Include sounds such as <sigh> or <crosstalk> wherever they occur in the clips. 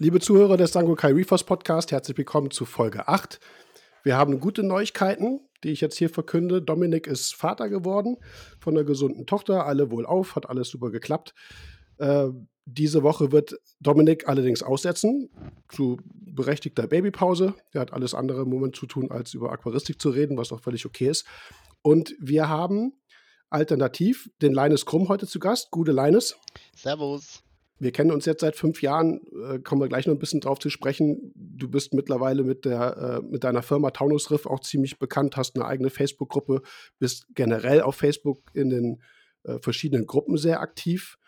Liebe Zuhörer des Sangokai Reefers Podcast, herzlich willkommen zu Folge 8. Wir haben gute Neuigkeiten, die ich jetzt hier verkünde. Dominik ist Vater geworden von einer gesunden Tochter, alle wohl auf, hat alles super geklappt. Äh, diese Woche wird Dominik allerdings aussetzen zu berechtigter Babypause. Er hat alles andere im Moment zu tun, als über Aquaristik zu reden, was auch völlig okay ist. Und wir haben alternativ den Leines Krumm heute zu Gast. Gute Leines. Servus. Wir kennen uns jetzt seit fünf Jahren, äh, kommen wir gleich noch ein bisschen drauf zu sprechen. Du bist mittlerweile mit, der, äh, mit deiner Firma Taunus Riff auch ziemlich bekannt, hast eine eigene Facebook-Gruppe, bist generell auf Facebook in den äh, verschiedenen Gruppen sehr aktiv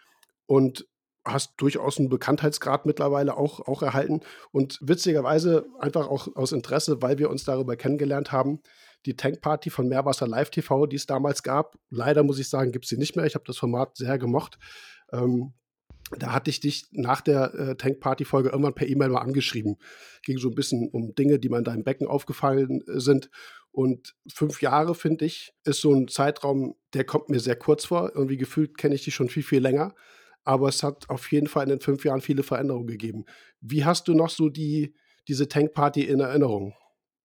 und hast durchaus einen Bekanntheitsgrad mittlerweile auch, auch erhalten. Und witzigerweise einfach auch aus Interesse, weil wir uns darüber kennengelernt haben, die Tankparty von Meerwasser Live TV, die es damals gab. Leider muss ich sagen, gibt es sie nicht mehr. Ich habe das Format sehr gemocht. Ähm, da hatte ich dich nach der äh, Tankparty-Folge irgendwann per E-Mail mal angeschrieben. Ging so ein bisschen um Dinge, die mir in deinem Becken aufgefallen äh, sind. Und fünf Jahre, finde ich, ist so ein Zeitraum, der kommt mir sehr kurz vor. Irgendwie gefühlt kenne ich dich schon viel, viel länger aber es hat auf jeden Fall in den fünf Jahren viele Veränderungen gegeben. Wie hast du noch so die, diese Tankparty in Erinnerung?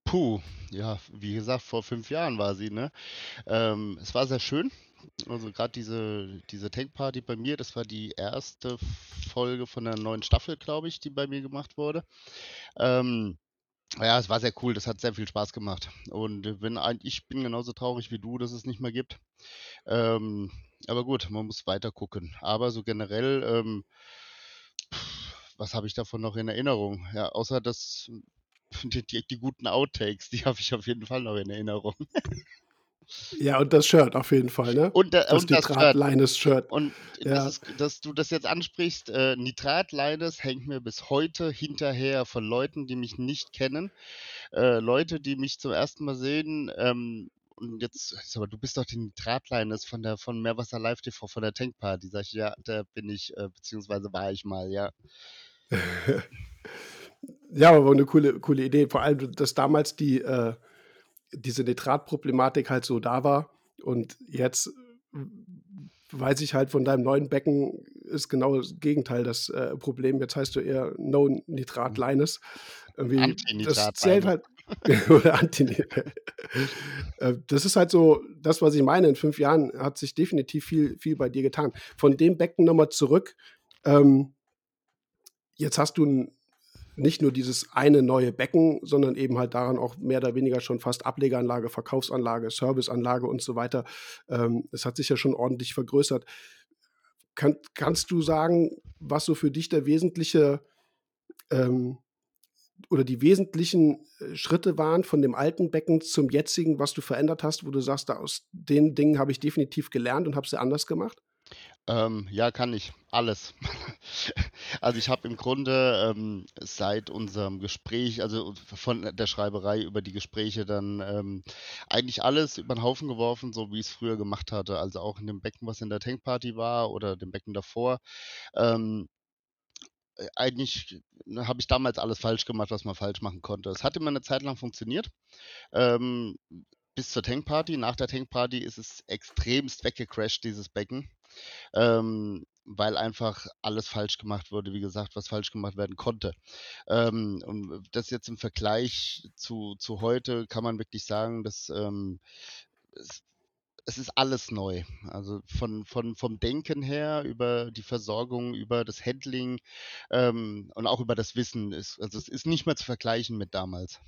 Puh, ja, wie gesagt, vor fünf Jahren war sie, ne? Ähm, es war sehr schön. Also gerade diese, diese Tankparty bei mir, das war die erste Folge von der neuen Staffel, glaube ich, die bei mir gemacht wurde. Ähm, ja, es war sehr cool, das hat sehr viel Spaß gemacht. Und wenn ich bin genauso traurig wie du, dass es nicht mehr gibt. Ähm, aber gut, man muss weiter gucken. Aber so generell, ähm, was habe ich davon noch in Erinnerung? Ja, außer dass <laughs> die, die, die guten Outtakes, die habe ich auf jeden Fall noch in Erinnerung. <laughs> Ja, und das Shirt auf jeden Fall, ne? Und, der, das, und das Nitrat-Leines Shirt. Und ja. das ist, dass du das jetzt ansprichst, äh, Nitrat-Leines hängt mir bis heute hinterher von Leuten, die mich nicht kennen. Äh, Leute, die mich zum ersten Mal sehen, ähm, und jetzt, aber du bist doch die Nitratleines von der von Meerwasser Live TV, von der Tankparty. Sag ich, ja, da bin ich, äh, beziehungsweise war ich mal, ja. <laughs> ja, aber eine coole, coole Idee. Vor allem, dass damals die, äh, diese Nitratproblematik halt so da war. Und jetzt äh, weiß ich halt von deinem neuen Becken ist genau das Gegenteil das äh, Problem. Jetzt heißt du eher No Nitrat. Irgendwie, das zählt halt. <laughs> oder äh, das ist halt so, das, was ich meine. In fünf Jahren hat sich definitiv viel, viel bei dir getan. Von dem Becken nochmal zurück. Ähm, jetzt hast du ein nicht nur dieses eine neue Becken, sondern eben halt daran auch mehr oder weniger schon fast Ablegeranlage, Verkaufsanlage, Serviceanlage und so weiter. Ähm, es hat sich ja schon ordentlich vergrößert. Kann, kannst du sagen, was so für dich der wesentliche ähm, oder die wesentlichen äh, Schritte waren von dem alten Becken zum jetzigen, was du verändert hast, wo du sagst, aus den Dingen habe ich definitiv gelernt und habe sie anders gemacht? Ähm, ja, kann ich. Alles. <laughs> Also ich habe im Grunde ähm, seit unserem Gespräch, also von der Schreiberei über die Gespräche dann ähm, eigentlich alles über den Haufen geworfen, so wie ich es früher gemacht hatte. Also auch in dem Becken, was in der Tankparty war oder dem Becken davor. Ähm, äh, eigentlich ne, habe ich damals alles falsch gemacht, was man falsch machen konnte. Es hat immer eine Zeit lang funktioniert. Ähm, bis zur Tankparty. Nach der Tankparty ist es extremst weggecrashed, dieses Becken ähm, weil einfach alles falsch gemacht wurde, wie gesagt, was falsch gemacht werden konnte. Ähm, und das jetzt im Vergleich zu, zu heute kann man wirklich sagen, dass ähm, es, es ist alles neu. Also von, von, vom Denken her, über die Versorgung, über das Handling ähm, und auch über das Wissen. Ist, also es ist nicht mehr zu vergleichen mit damals.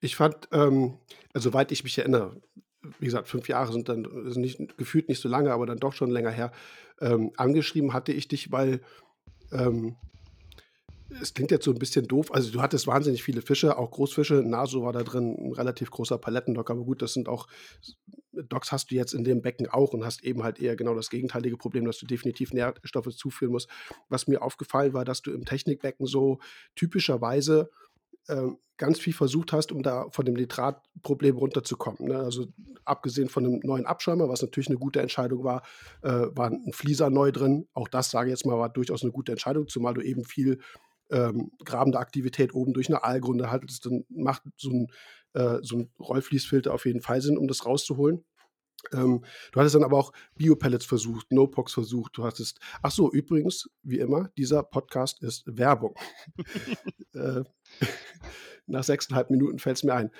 Ich fand, ähm, also soweit ich mich erinnere, wie gesagt, fünf Jahre sind dann sind nicht, gefühlt nicht so lange, aber dann doch schon länger her, ähm, angeschrieben hatte ich dich, weil ähm, es klingt jetzt so ein bisschen doof. Also du hattest wahnsinnig viele Fische, auch Großfische. Naso war da drin, ein relativ großer Palettendock, aber gut, das sind auch Docks hast du jetzt in dem Becken auch und hast eben halt eher genau das gegenteilige Problem, dass du definitiv Nährstoffe zuführen musst. Was mir aufgefallen war, dass du im Technikbecken so typischerweise ähm, ganz viel versucht hast, um da von dem Nitratproblem runterzukommen. Ne? Also abgesehen von einem neuen Abschäumer, was natürlich eine gute Entscheidung war, äh, war ein Flieser neu drin. Auch das, sage ich jetzt mal, war durchaus eine gute Entscheidung, zumal du eben viel ähm, grabende Aktivität oben durch eine Aalgründe hattest, dann macht so ein, äh, so ein Rollfließfilter auf jeden Fall Sinn, um das rauszuholen. Ähm, du hattest dann aber auch Biopellets versucht, No-Pox versucht. Du hattest, ach so, übrigens, wie immer, dieser Podcast ist Werbung. <laughs> äh, <laughs> nach sechseinhalb Minuten fällt es mir ein.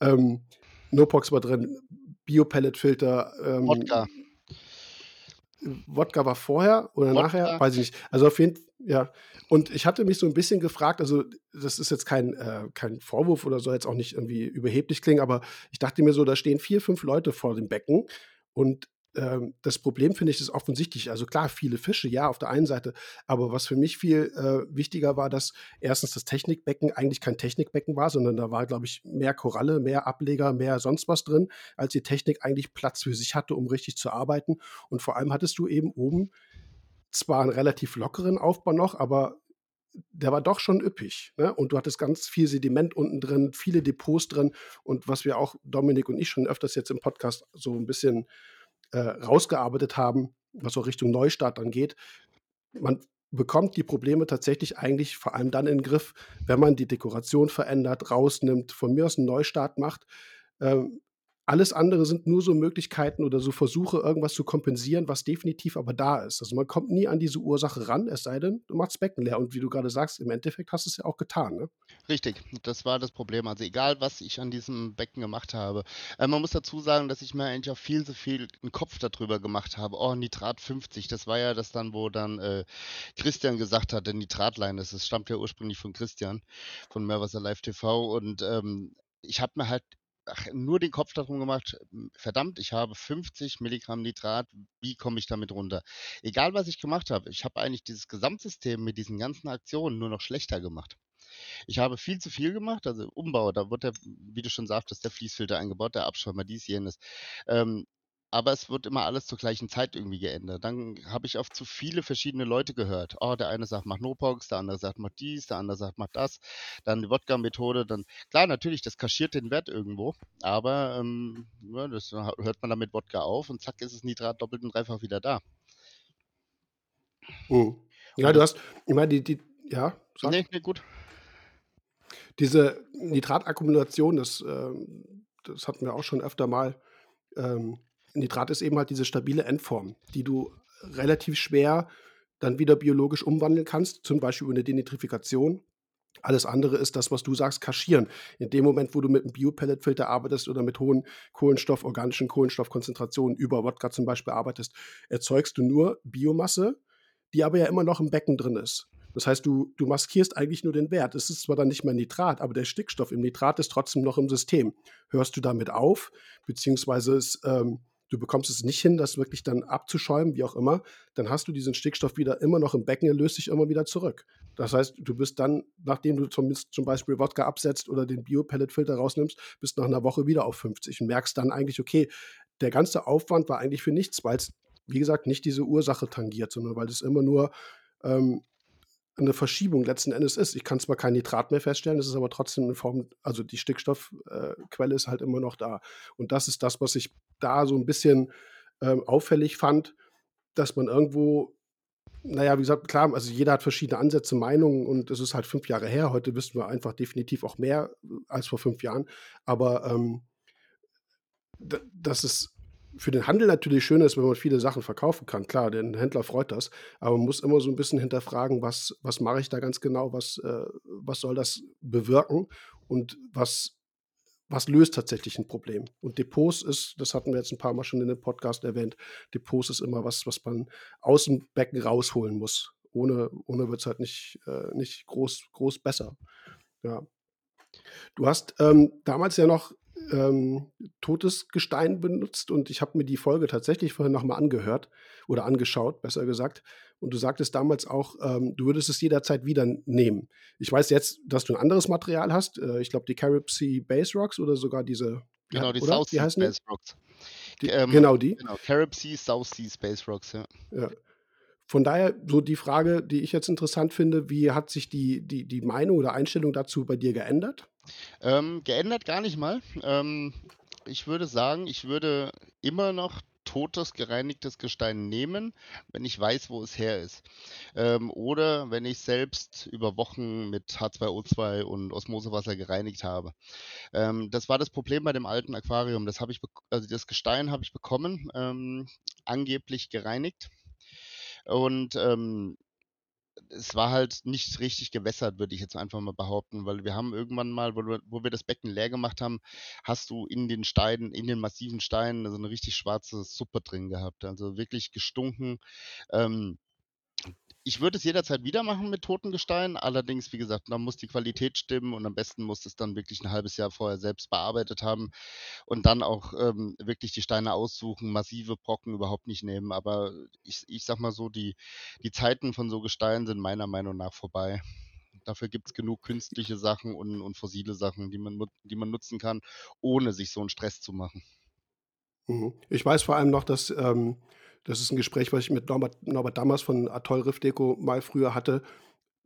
Ähm, No-Pox war drin, Biopellet-Filter. Ähm, Wodka. Wodka war vorher oder Wodka. nachher, weiß ich nicht. Also auf jeden Fall, ja. Und ich hatte mich so ein bisschen gefragt, also das ist jetzt kein, äh, kein Vorwurf oder soll jetzt auch nicht irgendwie überheblich klingen, aber ich dachte mir so, da stehen vier, fünf Leute vor dem Becken und ähm, das Problem finde ich ist offensichtlich. Also klar, viele Fische, ja, auf der einen Seite. Aber was für mich viel äh, wichtiger war, dass erstens das Technikbecken eigentlich kein Technikbecken war, sondern da war, glaube ich, mehr Koralle, mehr Ableger, mehr sonst was drin, als die Technik eigentlich Platz für sich hatte, um richtig zu arbeiten. Und vor allem hattest du eben oben zwar einen relativ lockeren Aufbau noch, aber der war doch schon üppig. Ne? Und du hattest ganz viel Sediment unten drin, viele Depots drin. Und was wir auch, Dominik und ich, schon öfters jetzt im Podcast so ein bisschen äh, rausgearbeitet haben, was auch Richtung Neustart angeht. Man bekommt die Probleme tatsächlich eigentlich vor allem dann in den Griff, wenn man die Dekoration verändert, rausnimmt, von mir aus einen Neustart macht. Ähm, alles andere sind nur so Möglichkeiten oder so Versuche, irgendwas zu kompensieren, was definitiv aber da ist. Also man kommt nie an diese Ursache ran, es sei denn, du machst Becken leer. Und wie du gerade sagst, im Endeffekt hast du es ja auch getan. Ne? Richtig, das war das Problem. Also egal, was ich an diesem Becken gemacht habe. Äh, man muss dazu sagen, dass ich mir eigentlich auch viel zu viel einen Kopf darüber gemacht habe. Oh, Nitrat 50, das war ja das dann, wo dann äh, Christian gesagt hat, der Nitratlein, das ist, stammt ja ursprünglich von Christian, von Meerwasser Live TV. Und ähm, ich habe mir halt ach, nur den Kopf darum gemacht, verdammt, ich habe 50 Milligramm Nitrat, wie komme ich damit runter? Egal, was ich gemacht habe, ich habe eigentlich dieses Gesamtsystem mit diesen ganzen Aktionen nur noch schlechter gemacht. Ich habe viel zu viel gemacht, also Umbau, da wird der, wie du schon sagtest, der Fließfilter eingebaut, der Abschäumer, dies, jenes. Ähm, aber es wird immer alles zur gleichen Zeit irgendwie geändert. Dann habe ich auf zu viele verschiedene Leute gehört. Oh, der eine sagt, mach Nopox, der andere sagt, mach dies, der andere sagt, mach das. Dann die Wodka-Methode, dann, klar, natürlich, das kaschiert den Wert irgendwo, aber ähm, ja, das hört man damit Wodka auf und zack ist das Nitrat doppelt und dreifach wieder da. Mhm. Ja, du hast, ich meine, die, die, ja, sag. Nee, nee, gut. Diese Nitratakkumulation, das, äh, das hatten wir auch schon öfter mal. Ähm, Nitrat ist eben halt diese stabile Endform, die du relativ schwer dann wieder biologisch umwandeln kannst, zum Beispiel über eine Denitrifikation. Alles andere ist das, was du sagst, kaschieren. In dem Moment, wo du mit einem Biopelletfilter arbeitest oder mit hohen Kohlenstoff, organischen Kohlenstoffkonzentrationen über Wodka zum Beispiel arbeitest, erzeugst du nur Biomasse, die aber ja immer noch im Becken drin ist. Das heißt, du, du maskierst eigentlich nur den Wert. Es ist zwar dann nicht mehr Nitrat, aber der Stickstoff im Nitrat ist trotzdem noch im System. Hörst du damit auf, beziehungsweise es ähm, du bekommst es nicht hin, das wirklich dann abzuschäumen, wie auch immer, dann hast du diesen Stickstoff wieder immer noch im Becken, er löst sich immer wieder zurück. Das heißt, du bist dann, nachdem du zum, zum Beispiel Wodka absetzt oder den Bio-Pellet-Filter rausnimmst, bist nach einer Woche wieder auf 50 und merkst dann eigentlich, okay, der ganze Aufwand war eigentlich für nichts, weil es, wie gesagt, nicht diese Ursache tangiert, sondern weil es immer nur ähm, eine Verschiebung letzten Endes ist. Ich kann zwar kein Nitrat mehr feststellen, es ist aber trotzdem eine Form, also die Stickstoffquelle äh, ist halt immer noch da. Und das ist das, was ich da so ein bisschen ähm, auffällig fand, dass man irgendwo, naja, wie gesagt, klar, also jeder hat verschiedene Ansätze, Meinungen und es ist halt fünf Jahre her. Heute wissen wir einfach definitiv auch mehr äh, als vor fünf Jahren. Aber ähm, das ist für den Handel natürlich schön ist, wenn man viele Sachen verkaufen kann. Klar, den Händler freut das, aber man muss immer so ein bisschen hinterfragen, was, was mache ich da ganz genau, was, äh, was soll das bewirken und was, was löst tatsächlich ein Problem. Und Depots ist, das hatten wir jetzt ein paar Mal schon in dem Podcast erwähnt, Depots ist immer was, was man aus dem Becken rausholen muss. Ohne, ohne wird es halt nicht, äh, nicht groß, groß besser. Ja. Du hast ähm, damals ja noch ähm, totes Gestein benutzt und ich habe mir die Folge tatsächlich vorhin nochmal angehört oder angeschaut, besser gesagt. Und du sagtest damals auch, ähm, du würdest es jederzeit wieder nehmen. Ich weiß jetzt, dass du ein anderes Material hast. Äh, ich glaube, die Carib Sea Base Rocks oder sogar diese. Genau, die South Sea Base Rocks. Die, ähm, genau die. Genau, Carib Sea, South Sea Space Rocks, ja. ja. Von daher so die Frage, die ich jetzt interessant finde, wie hat sich die, die, die Meinung oder Einstellung dazu bei dir geändert? Ähm, geändert gar nicht mal. Ähm, ich würde sagen, ich würde immer noch totes, gereinigtes Gestein nehmen, wenn ich weiß, wo es her ist. Ähm, oder wenn ich selbst über Wochen mit H2O2 und Osmosewasser gereinigt habe. Ähm, das war das Problem bei dem alten Aquarium. Das ich, also das Gestein habe ich bekommen, ähm, angeblich gereinigt. Und ähm, es war halt nicht richtig gewässert, würde ich jetzt einfach mal behaupten, weil wir haben irgendwann mal, wo, wo wir das Becken leer gemacht haben, hast du in den Steinen, in den massiven Steinen so eine richtig schwarze Suppe drin gehabt. Also wirklich gestunken. Ähm, ich würde es jederzeit wieder machen mit Totengestein. Allerdings, wie gesagt, da muss die Qualität stimmen und am besten muss es dann wirklich ein halbes Jahr vorher selbst bearbeitet haben und dann auch ähm, wirklich die Steine aussuchen, massive Brocken überhaupt nicht nehmen. Aber ich, ich sag mal so, die, die Zeiten von so Gesteinen sind meiner Meinung nach vorbei. Dafür gibt es genug künstliche Sachen und, und fossile Sachen, die man, die man nutzen kann, ohne sich so einen Stress zu machen. Mhm. Ich weiß vor allem noch, dass ähm, das ist ein Gespräch, was ich mit Norbert, Norbert Dammers von Atoll Riff Deco mal früher hatte.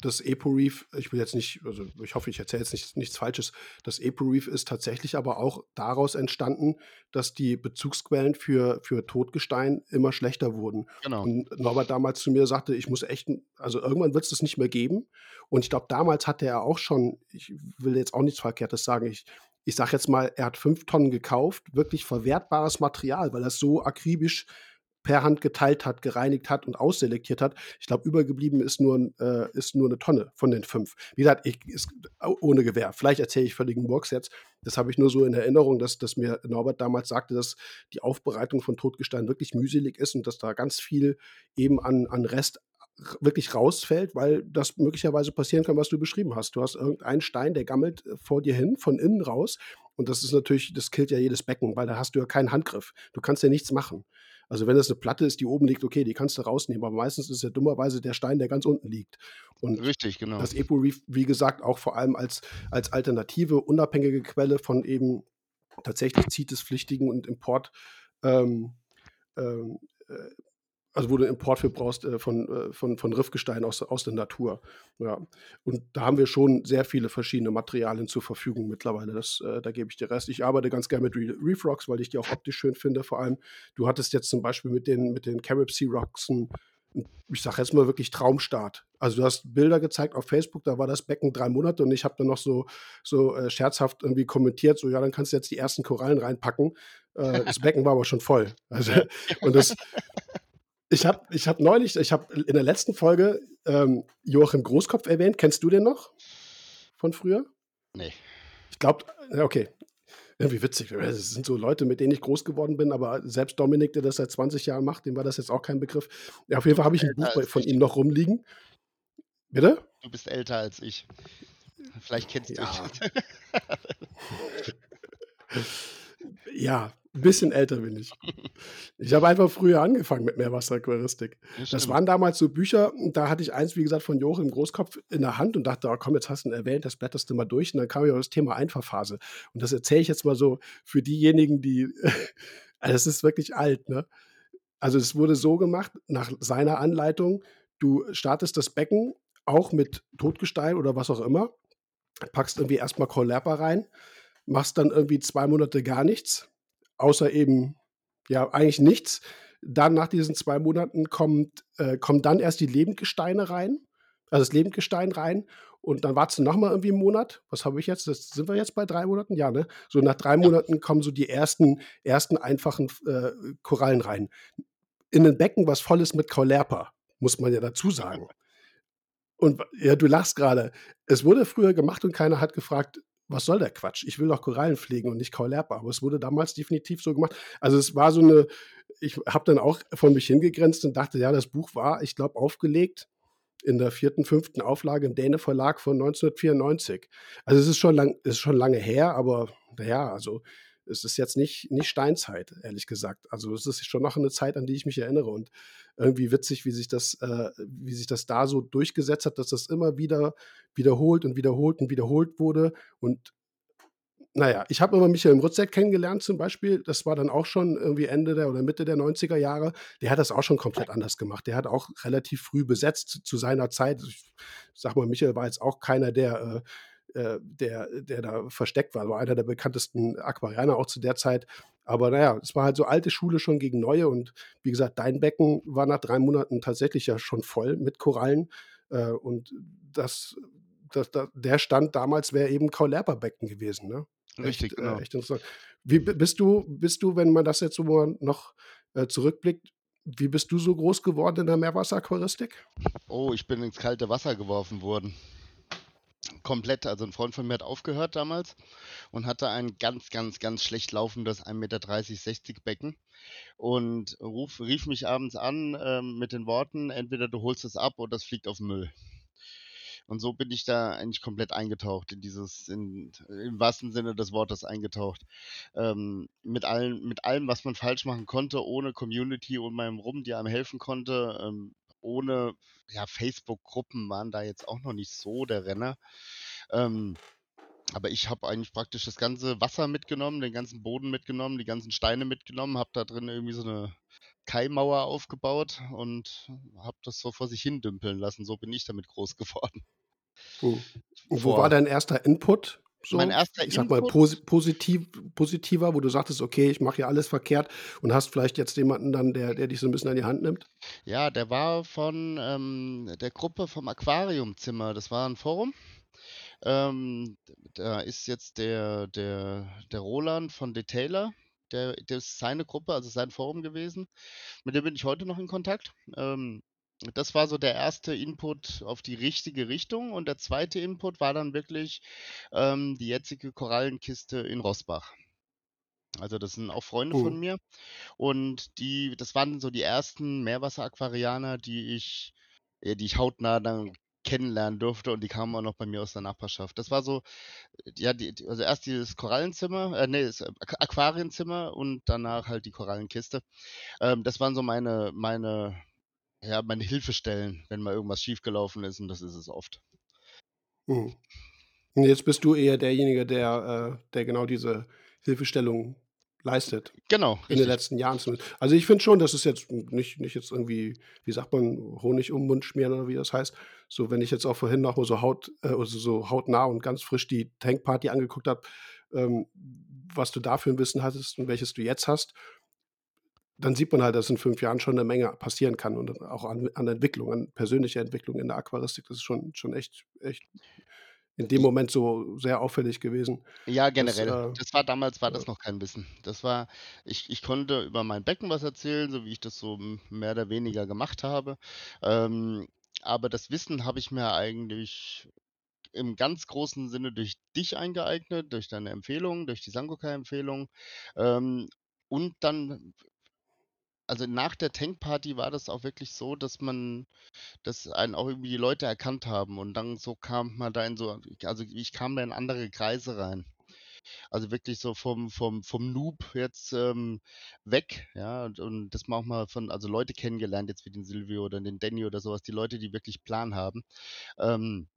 Das Epo-Reef, ich will jetzt nicht, also ich hoffe, ich erzähle jetzt nicht, nichts Falsches. Das Epo-Reef ist tatsächlich aber auch daraus entstanden, dass die Bezugsquellen für, für Totgestein immer schlechter wurden. Genau. Und Norbert damals zu mir sagte, ich muss echt, also irgendwann wird es das nicht mehr geben. Und ich glaube, damals hatte er auch schon, ich will jetzt auch nichts Verkehrtes sagen, ich, ich sage jetzt mal, er hat fünf Tonnen gekauft, wirklich verwertbares Material, weil er so akribisch per Hand geteilt hat, gereinigt hat und ausselektiert hat. Ich glaube, übergeblieben ist nur, äh, ist nur eine Tonne von den fünf. Wie gesagt, ich, ist, ohne Gewehr. Vielleicht erzähle ich völligen Murks jetzt. Das habe ich nur so in Erinnerung, dass, dass mir Norbert damals sagte, dass die Aufbereitung von Totgestein wirklich mühselig ist und dass da ganz viel eben an, an Rest wirklich rausfällt, weil das möglicherweise passieren kann, was du beschrieben hast. Du hast irgendeinen Stein, der gammelt äh, vor dir hin, von innen raus. Und das ist natürlich, das killt ja jedes Becken, weil da hast du ja keinen Handgriff. Du kannst ja nichts machen. Also wenn es eine Platte ist, die oben liegt, okay, die kannst du rausnehmen, aber meistens ist es ja dummerweise der Stein, der ganz unten liegt. Und Richtig, genau. Das Epo Reef, wie gesagt, auch vor allem als, als alternative, unabhängige Quelle von eben tatsächlich CITES-pflichtigen und Import ähm, ähm, äh, also wo du Import für brauchst äh, von, äh, von, von Riffgestein aus, aus der Natur. Ja. Und da haben wir schon sehr viele verschiedene Materialien zur Verfügung mittlerweile. Das, äh, da gebe ich dir Rest. Ich arbeite ganz gerne mit Re Reef Rocks, weil ich die auch optisch schön finde. Vor allem, du hattest jetzt zum Beispiel mit den, mit den Carib Sea Rocks ein, ich sage jetzt mal wirklich Traumstart. Also du hast Bilder gezeigt auf Facebook, da war das Becken drei Monate und ich habe dann noch so, so äh, scherzhaft irgendwie kommentiert, so ja, dann kannst du jetzt die ersten Korallen reinpacken. Äh, das Becken war aber schon voll. Also, und das, ich habe ich hab neulich, ich habe in der letzten Folge ähm, Joachim Großkopf erwähnt. Kennst du den noch? Von früher? Nee. Ich glaube, okay. Irgendwie witzig. Das sind so Leute, mit denen ich groß geworden bin, aber selbst Dominik, der das seit 20 Jahren macht, dem war das jetzt auch kein Begriff. Ja, auf jeden Fall habe ich ein Buch von ihm noch rumliegen. Bitte? Du bist älter als ich. Vielleicht kennst ja. du ihn. ja, ein bisschen älter bin ich. Ich habe einfach früher angefangen mit Meerwasseraquaristik. Das, das waren damals so Bücher, da hatte ich eins, wie gesagt, von Joachim Großkopf in der Hand und dachte, oh, komm, jetzt hast du ihn erwähnt, das blätterst du mal durch. Und dann kam ja das Thema Einfahrphase. Und das erzähle ich jetzt mal so für diejenigen, die, <laughs> also es ist wirklich alt, ne? Also es wurde so gemacht, nach seiner Anleitung, du startest das Becken auch mit Totgestein oder was auch immer, packst irgendwie erstmal Chollerpa rein, machst dann irgendwie zwei Monate gar nichts, außer eben, ja, eigentlich nichts. Dann nach diesen zwei Monaten kommt, äh, kommen dann erst die Lebendgesteine rein, also das Lebendgestein rein. Und dann wartest du nochmal irgendwie einen Monat. Was habe ich jetzt? Das, sind wir jetzt bei drei Monaten? Ja, ne? So nach drei ja. Monaten kommen so die ersten, ersten einfachen äh, Korallen rein. In ein Becken, was voll ist mit Kaulerpa, muss man ja dazu sagen. Und ja, du lachst gerade. Es wurde früher gemacht und keiner hat gefragt, was soll der Quatsch? Ich will doch Korallen pflegen und nicht Kaulerpa. Aber es wurde damals definitiv so gemacht. Also es war so eine, ich habe dann auch von mich hingegrenzt und dachte, ja, das Buch war, ich glaube, aufgelegt in der vierten, fünften Auflage im Däne Verlag von 1994. Also es ist schon, lang, ist schon lange her, aber naja, also es ist jetzt nicht, nicht Steinzeit, ehrlich gesagt. Also es ist schon noch eine Zeit, an die ich mich erinnere. Und irgendwie witzig, wie sich das, äh, wie sich das da so durchgesetzt hat, dass das immer wieder wiederholt und wiederholt und wiederholt wurde. Und naja, ich habe immer Michael Mrutzek kennengelernt zum Beispiel. Das war dann auch schon irgendwie Ende der oder Mitte der 90er Jahre. Der hat das auch schon komplett anders gemacht. Der hat auch relativ früh besetzt zu seiner Zeit. Ich sag mal, Michael war jetzt auch keiner, der äh, äh, der, der da versteckt war. War einer der bekanntesten Aquarianer auch zu der Zeit. Aber naja, es war halt so alte Schule schon gegen neue. Und wie gesagt, dein Becken war nach drei Monaten tatsächlich ja schon voll mit Korallen. Äh, und das, das, das, der Stand damals wäre eben Kaulerpa-Becken gewesen. Ne? Richtig, Echt, genau. äh, echt interessant. Wie bist du, bist du, wenn man das jetzt so mal noch äh, zurückblickt, wie bist du so groß geworden in der Meerwasseraquaristik? Oh, ich bin ins kalte Wasser geworfen worden. Komplett. Also ein Freund von mir hat aufgehört damals und hatte ein ganz, ganz, ganz schlecht laufendes 1,30 Meter 60 Becken und ruf, rief mich abends an ähm, mit den Worten, entweder du holst es ab oder es fliegt auf Müll. Und so bin ich da eigentlich komplett eingetaucht in dieses, in, im wahrsten Sinne des Wortes eingetaucht. Ähm, mit, allen, mit allem, was man falsch machen konnte, ohne Community um meinem rum, die einem helfen konnte, ähm, ohne, ja, Facebook-Gruppen waren da jetzt auch noch nicht so der Renner. Ähm, aber ich habe eigentlich praktisch das ganze Wasser mitgenommen, den ganzen Boden mitgenommen, die ganzen Steine mitgenommen, habe da drin irgendwie so eine Kaimauer aufgebaut und habe das so vor sich hin dümpeln lassen. So bin ich damit groß <laughs> geworden. Hm. Wo war dein erster Input? Mein So, erster ich sag mal, posi positiv, positiver, wo du sagtest, okay, ich mache hier alles verkehrt und hast vielleicht jetzt jemanden dann, der, der dich so ein bisschen an die Hand nimmt? ja, der war von ähm, der Gruppe vom Aquariumzimmer. Das war ein Forum. Ähm, da ist jetzt der, der, der Roland von Detailer, der, der ist seine Gruppe, also sein Forum gewesen. Mit dem bin ich heute noch in Kontakt. Ähm, das war so der erste Input auf die richtige Richtung. Und der zweite Input war dann wirklich ähm, die jetzige Korallenkiste in Rossbach. Also das sind auch Freunde von Hm. mir. Und die, das waren so die ersten Meerwasseraquarianer, die ich, ja, die ich hautnah dann kennenlernen durfte und die kamen auch noch bei mir aus der Nachbarschaft. Das war so, ja, die, also erst dieses Korallenzimmer, äh, nee, das Aqu- Aquarienzimmer und danach halt die Korallenkiste. Ähm, das waren so meine, meine, ja, meine Hilfestellen, wenn mal irgendwas schiefgelaufen ist und das ist es oft. Hm. Und jetzt bist du eher derjenige, der, äh, der genau diese Hilfestellung leistet. Genau, In den letzten Jahren zumindest. Also ich finde schon, das ist jetzt nicht, nicht jetzt irgendwie, wie sagt man, Honig um den Mund schmieren oder wie das heißt. So, wenn ich jetzt auch vorhin noch mal so Haut, äh, also so hautnah und ganz frisch die Tankparty angeguckt habe, ähm, was du da für ein Wissen hattest und welches du jetzt hast, dann sieht man halt, dass in fünf Jahren schon eine Menge passieren kann und auch an, an Entwicklung, an persönlicher Entwicklung in der Aquaristik. Das ist schon, schon echt, echt in dem Moment so sehr auffällig gewesen. Ja, Das, generell. äh, Das war damals war das noch kein Wissen. Das war, ich, ich konnte über mein Becken was erzählen, so wie ich das so mehr oder weniger gemacht habe. Ähm, aber das Wissen habe ich mir eigentlich im ganz großen Sinne durch dich eingeeignet, durch deine Empfehlung, durch die Sangoka-Empfehlung. Ähm, und dann, also nach der Tankparty war das auch wirklich so, dass man, dass einen auch irgendwie die Leute erkannt haben. Und dann so kam man da in so, also ich kam da in andere Kreise rein. Also wirklich so vom, vom, vom Noob jetzt ähm, weg, ja, und, und das auch mal von, also Leute kennengelernt, jetzt wie den Silvio oder den Danny oder sowas, die Leute, die wirklich Plan haben, ähm,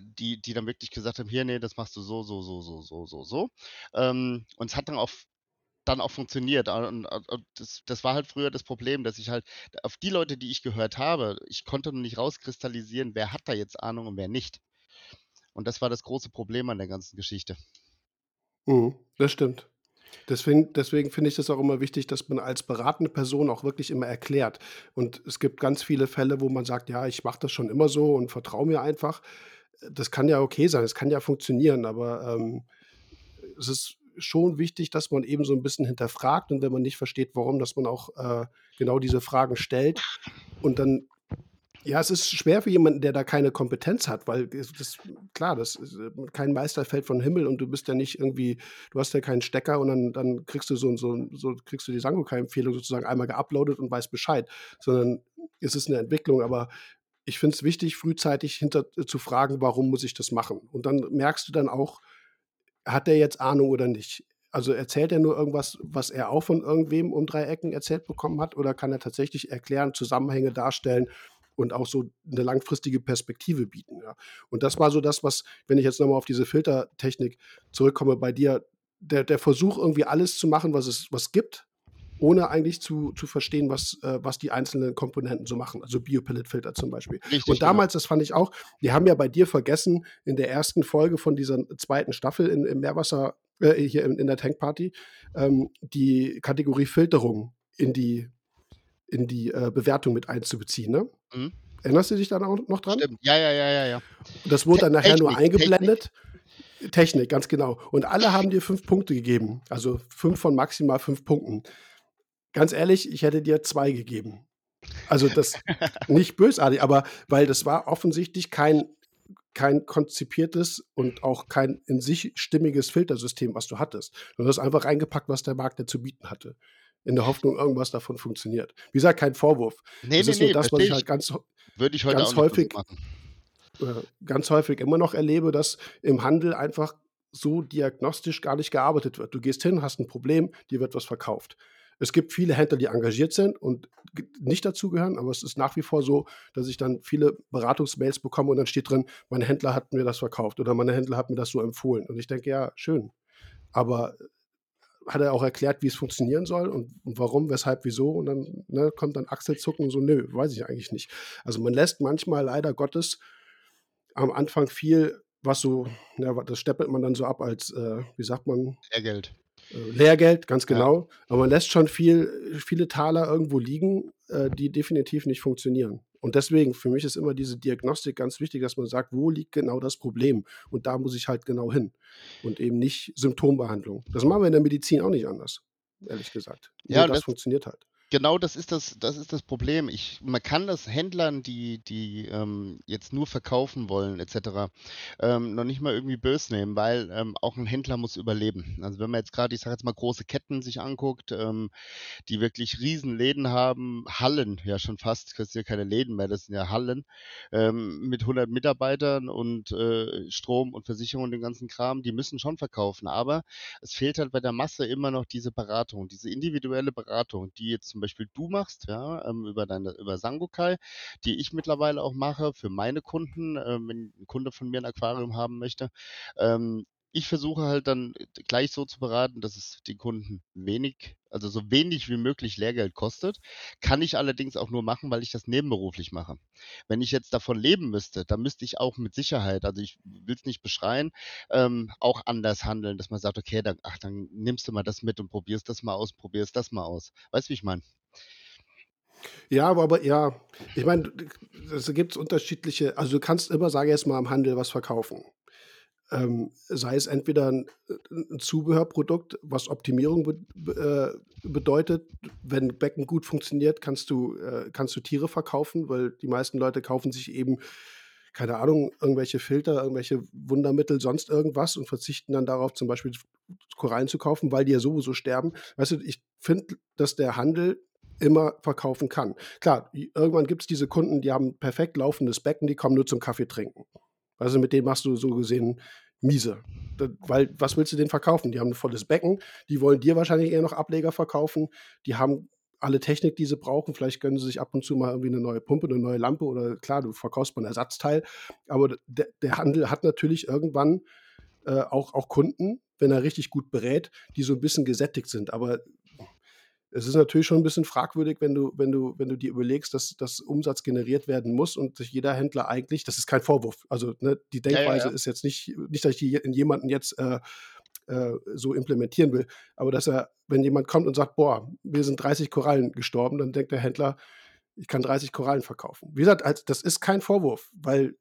die, die dann wirklich gesagt haben, hier, nee, das machst du so, so, so, so, so, so, so. Ähm, und es hat dann auch dann auch funktioniert. Und, und, das, das war halt früher das Problem, dass ich halt auf die Leute, die ich gehört habe, ich konnte noch nicht rauskristallisieren, wer hat da jetzt Ahnung und wer nicht. Und das war das große Problem an der ganzen Geschichte. Mhm, das stimmt. Deswegen, deswegen finde ich das auch immer wichtig, dass man als beratende Person auch wirklich immer erklärt. Und es gibt ganz viele Fälle, wo man sagt, ja, ich mache das schon immer so und vertraue mir einfach. Das kann ja okay sein, es kann ja funktionieren, aber ähm, es ist schon wichtig, dass man eben so ein bisschen hinterfragt und wenn man nicht versteht, warum, dass man auch äh, genau diese Fragen stellt und dann ja, es ist schwer für jemanden, der da keine Kompetenz hat, weil das klar, das ist, äh, kein Meister fällt vom Himmel und du bist ja nicht irgendwie du hast ja keinen Stecker und dann dann kriegst du so so so kriegst du die Sangoka-Empfehlung sozusagen einmal geuploadet und weißt Bescheid, sondern es ist 'ne Entwicklung. Aber ich finde es wichtig, frühzeitig hinter äh, zu fragen: „Warum muss ich das machen?“ Und dann merkst du dann auch, hat der jetzt Ahnung oder nicht? Also, erzählt er nur irgendwas, was er auch von irgendwem um 3 Ecken erzählt bekommen hat, oder kann er tatsächlich erklären, Zusammenhänge darstellen und auch so 'ne langfristige Perspektive bieten, ja? Und das war so das, was wenn ich jetzt noch mal auf diese Filtertechnik zurückkomme bei dir, der der Versuch, irgendwie alles zu machen, was es was gibt ohne eigentlich zu, zu verstehen, was, äh, was die einzelnen Komponenten so machen. Also Biopelletfilter zum Beispiel. Richtig, und genau. damals, genau. das fand ich auch, die haben ja bei dir vergessen, in der ersten Folge von dieser zweiten Staffel in, im Meerwasser, äh, hier in, in der Tankparty, ähm, die Kategorie Filterung in die, in die äh, Bewertung mit einzubeziehen. Ne? Mhm. Erinnerst du dich da noch dran? Stimmt. Ja, ja, ja, ja, ja. Das wurde dann nachher Technik, nur eingeblendet. Technik. Technik, ganz genau. Und alle haben dir fünf Punkte gegeben. Also fünf von maximal fünf Punkten. Ganz ehrlich, ich hätte dir zwei gegeben. Also das <laughs> nicht bösartig, aber weil das war offensichtlich kein, kein konzipiertes und auch kein in sich stimmiges Filtersystem, was du hattest. Du hast einfach reingepackt, was der Markt dir zu bieten hatte in der Hoffnung, irgendwas davon funktioniert. Wie gesagt, kein Vorwurf. Nee, das nee, ist nur nee, das, was ich halt ganz, würde ich heute ganz häufig, äh, ganz häufig immer noch erlebe, dass im Handel einfach so diagnostisch gar nicht gearbeitet wird. Du gehst hin, hast ein Problem, dir wird was verkauft. Es gibt viele Händler, die engagiert sind und nicht dazugehören, aber es ist nach wie vor so, dass ich dann viele Beratungsmails bekomme und dann steht drin, mein Händler hat mir das verkauft oder mein Händler hat mir das so empfohlen. Und ich denke, ja, schön. Aber hat er auch erklärt, wie es funktionieren soll und, und warum, weshalb, wieso. Und dann ne, kommt dann Achselzucken und so, nö, weiß ich eigentlich nicht. Also man lässt manchmal leider Gottes am Anfang viel, was so, ja, das steppelt man dann so ab als, äh, wie sagt man? Lehrgeld. Äh, Lehrgeld, ganz genau. Ja. Aber man lässt schon viel, viele Taler irgendwo liegen, äh, die definitiv nicht funktionieren. Und deswegen, für mich ist immer diese Diagnostik ganz wichtig, dass man sagt, wo liegt genau das Problem? Und da muss ich halt genau hin. Und eben nicht Symptombehandlung. Das machen wir in der Medizin auch nicht anders, ehrlich gesagt. Ja, das, das funktioniert halt. Genau, das ist das, das ist das Problem. Ich, man kann das Händlern, die, die ähm, jetzt nur verkaufen wollen, etc., ähm, noch nicht mal irgendwie böse nehmen, weil ähm, auch ein Händler muss überleben. Also wenn man jetzt gerade, ich sage jetzt mal, große Ketten sich anguckt, ähm, die wirklich Riesenläden haben, Hallen, ja schon fast, das sind ja keine Läden mehr, das sind ja Hallen, ähm, mit 100 Mitarbeitern und äh, Strom und Versicherung und den ganzen Kram, die müssen schon verkaufen. Aber es fehlt halt bei der Masse immer noch diese Beratung, diese individuelle Beratung, die jetzt zum zum Beispiel du machst, ja, ähm, über deine, über Sangokai, die ich mittlerweile auch mache für meine Kunden, äh, wenn ein Kunde von mir ein Aquarium haben möchte. Ähm, ich versuche halt dann äh, gleich so zu beraten, dass es den Kunden wenig, also so wenig wie möglich Lehrgeld kostet. Kann ich allerdings auch nur machen, weil ich das nebenberuflich mache. Wenn ich jetzt davon leben müsste, dann müsste ich auch mit Sicherheit, also ich will es nicht beschreien, ähm, auch anders handeln, dass man sagt, okay, dann, ach, dann nimmst du mal das mit und probierst das mal aus, probierst das mal aus. Weißt du, wie ich meine? Ja, aber, aber ja, ich meine, es gibt unterschiedliche, also du kannst immer, sage ich jetzt mal, am Handel was verkaufen ähm, sei es entweder ein, ein, Zubehörprodukt, was Optimierung be, äh, bedeutet. Wenn Becken gut funktioniert, kannst du, äh, kannst du Tiere verkaufen, weil die meisten Leute kaufen sich eben, keine Ahnung, irgendwelche Filter, irgendwelche Wundermittel, sonst irgendwas und verzichten dann darauf, zum Beispiel Korallen zu kaufen, weil die ja sowieso sterben. Weißt du, ich finde, dass der Handel immer verkaufen kann. Klar, irgendwann gibt es diese Kunden, die haben perfekt laufendes Becken, die kommen nur zum Kaffee trinken. Also mit denen machst du so gesehen miese. weil, was willst du denen verkaufen? Die haben ein volles Becken, die wollen dir wahrscheinlich eher noch Ableger verkaufen, die haben alle Technik, die sie brauchen. Vielleicht gönnen sie sich ab und zu mal irgendwie eine neue Pumpe, eine neue Lampe oder klar, du verkaufst mal ein Ersatzteil. Aber der, der Handel hat natürlich irgendwann äh, auch, auch Kunden, wenn er richtig gut berät, die so ein bisschen gesättigt sind. Aber es ist natürlich schon ein bisschen fragwürdig, wenn du, wenn du, wenn du dir überlegst, dass, dass Umsatz generiert werden muss und sich jeder Händler eigentlich, das ist kein Vorwurf, also ne, die Denkweise ja, ja, ja. ist jetzt nicht, nicht, dass ich die in jemanden jetzt äh, äh, so implementieren will, aber dass er, wenn jemand kommt und sagt, boah, wir sind 30 Korallen gestorben, dann denkt der Händler, ich kann 30 Korallen verkaufen. Wie gesagt, das ist kein Vorwurf, weil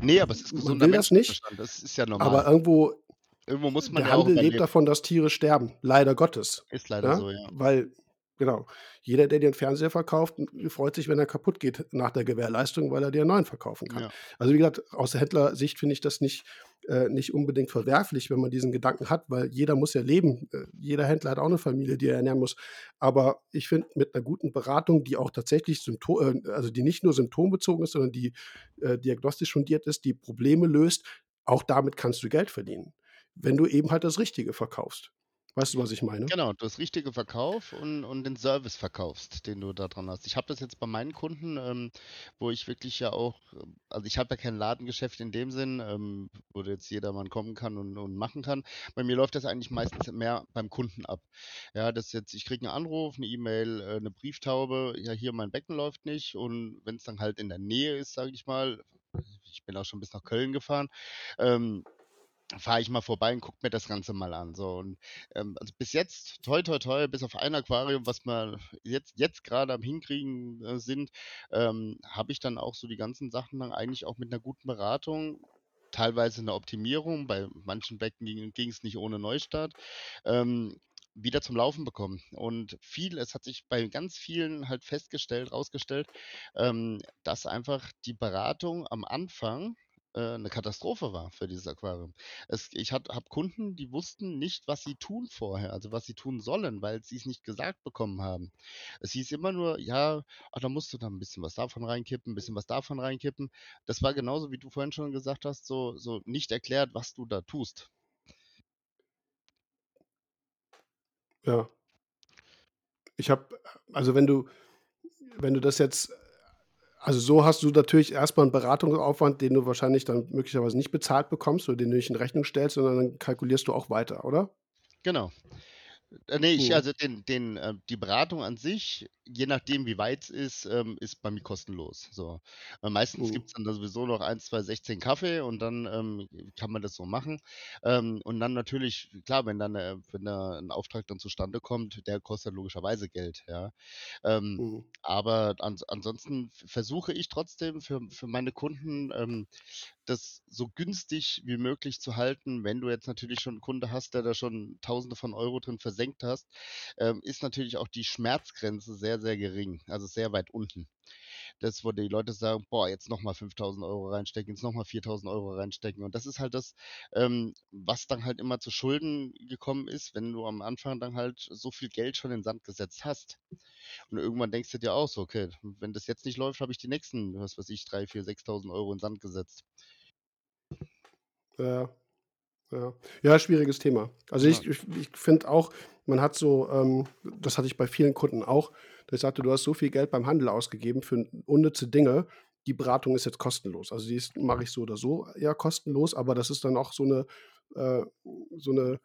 Nee, aber es ist gesunder man will das nicht. Das ist ja normal. Aber irgendwo Irgendwo muss man Der ja Handel lebt davon, dass Tiere sterben, leider Gottes. Ist leider Ja? so, ja. Weil, genau, jeder, der dir einen Fernseher verkauft, freut sich, wenn er kaputt geht nach der Gewährleistung, weil er dir einen neuen verkaufen kann. Ja. Also wie gesagt, aus der Händlersicht finde ich das nicht, äh, nicht unbedingt verwerflich, wenn man diesen Gedanken hat, weil jeder muss ja leben. Äh, jeder Händler hat auch eine Familie, die er ernähren muss. Aber ich finde, mit einer guten Beratung, die auch tatsächlich Symptom, äh, also die nicht nur symptombezogen ist, sondern die äh, diagnostisch fundiert ist, die Probleme löst, auch damit kannst du Geld verdienen wenn du eben halt das Richtige verkaufst. Weißt du, was ich meine? Genau, das richtige Verkauf und und den Service verkaufst, den du da dran hast. Ich habe das jetzt bei meinen Kunden, ähm, wo ich wirklich ja auch ähm, also, ich habe ja kein Ladengeschäft in dem Sinn, ähm, wo jetzt jedermann kommen kann und und machen kann. Bei mir läuft das eigentlich meistens mehr beim Kunden ab. Ja, das jetzt ich kriege 'n Anruf, 'ne E-Mail, äh, 'ne Brieftaube: „Ja, hier mein Becken läuft nicht.“ Und wenn's dann halt in der Nähe ist, sage ich mal ich bin auch schon bis nach Köln gefahren, ähm, fahre ich mal vorbei und gucke mir das Ganze mal an, so. Und, ähm, also, bis jetzt, toi, toi, toi, bis auf ein Aquarium, was wir jetzt jetzt grade am Hinkriegen, äh, sind, ähm, habe ich dann auch so die ganzen Sachen dann eigentlich auch mit 'ner guten Beratung, teilweise 'ne Optimierung, bei manchen Becken ging ging's nicht ohne Neustart, ähm, wieder zum Laufen bekommen. Und viel es hat sich bei ganz vielen halt festgestellt rausgestellt, ähm, dass einfach die Beratung am Anfang, äh, 'ne Katastrophe war für dieses Aquarium. Es ich habe Kunden, die wussten nicht, was sie tun vorher, also, was sie tun sollen, weil sie's nicht gesagt bekommen haben. Es hieß immer nur: „Ja, ach, da musst du da 'n bisschen was davon reinkippen, 'n bisschen was davon reinkippen.“ Das war genauso, wie du vorhin schon gesagt hast, so so nicht erklärt, was du da tust. Ja. Ich habe also, wenn du wenn du das jetzt also, so hast du natürlich erst mal 'n Beratungsaufwand, den du wahrscheinlich dann möglicherweise nicht bezahlt bekommst oder den du nicht in Rechnung stellst, sondern dann kalkulierst du auch weiter, oder? Genau. Äh, ne, ich Mhm. also, den den äh, die Beratung an sich, je nachdem, wie weit's ist, ähm, ist bei mir kostenlos, so. Äh, meistens Mhm. gibt's dann da sowieso noch 1, 2 16 Kaffee und dann, ähm, kann man das so machen. Ähm, und dann natürlich klar, wenn dann äh, wenn da 'n Auftrag dann zustande kommt, der kostet logischerweise Geld, ja. Ähm, Mhm. aber ans ansonsten versuche ich trotzdem für für meine Kunden, ähm, das so günstig wie möglich zu halten. Wenn du jetzt natürlich schon 'n Kunde hast, der da schon Tausende von Euro drin versenkt hast, ähm, ist natürlich auch die Schmerzgrenze sehr, sehr gering, also, sehr weit unten. Das, wo die Leute sagen: „Boah, jetzt noch mal 5.000 € reinstecken, jetzt noch mal 4.000 € reinstecken.“ Und das ist halt das, ähm, was dann halt immer zu Schulden gekommen ist, wenn du am Anfang dann halt so viel Geld schon in 'n Sand gesetzt hast. Und irgendwann denkst du dir auch so: „Okay, wenn das jetzt nicht läuft, habe ich die nächsten, was weiß ich, 3, 4, 6.000 € in Sand gesetzt.“ Ja, ja. Ja, schwieriges Thema. Also, Ja. ich ich ich finde auch, man hat so, ähm das hatte ich bei vielen Kunden auch, dass ich sagte: „Du hast so viel Geld beim Handel ausgegeben für unnütze Dinge. Die Beratung ist jetzt kostenlos.“ Also, die mache ich so oder so eher kostenlos, aber das ist dann auch so 'ne äh, so 'ne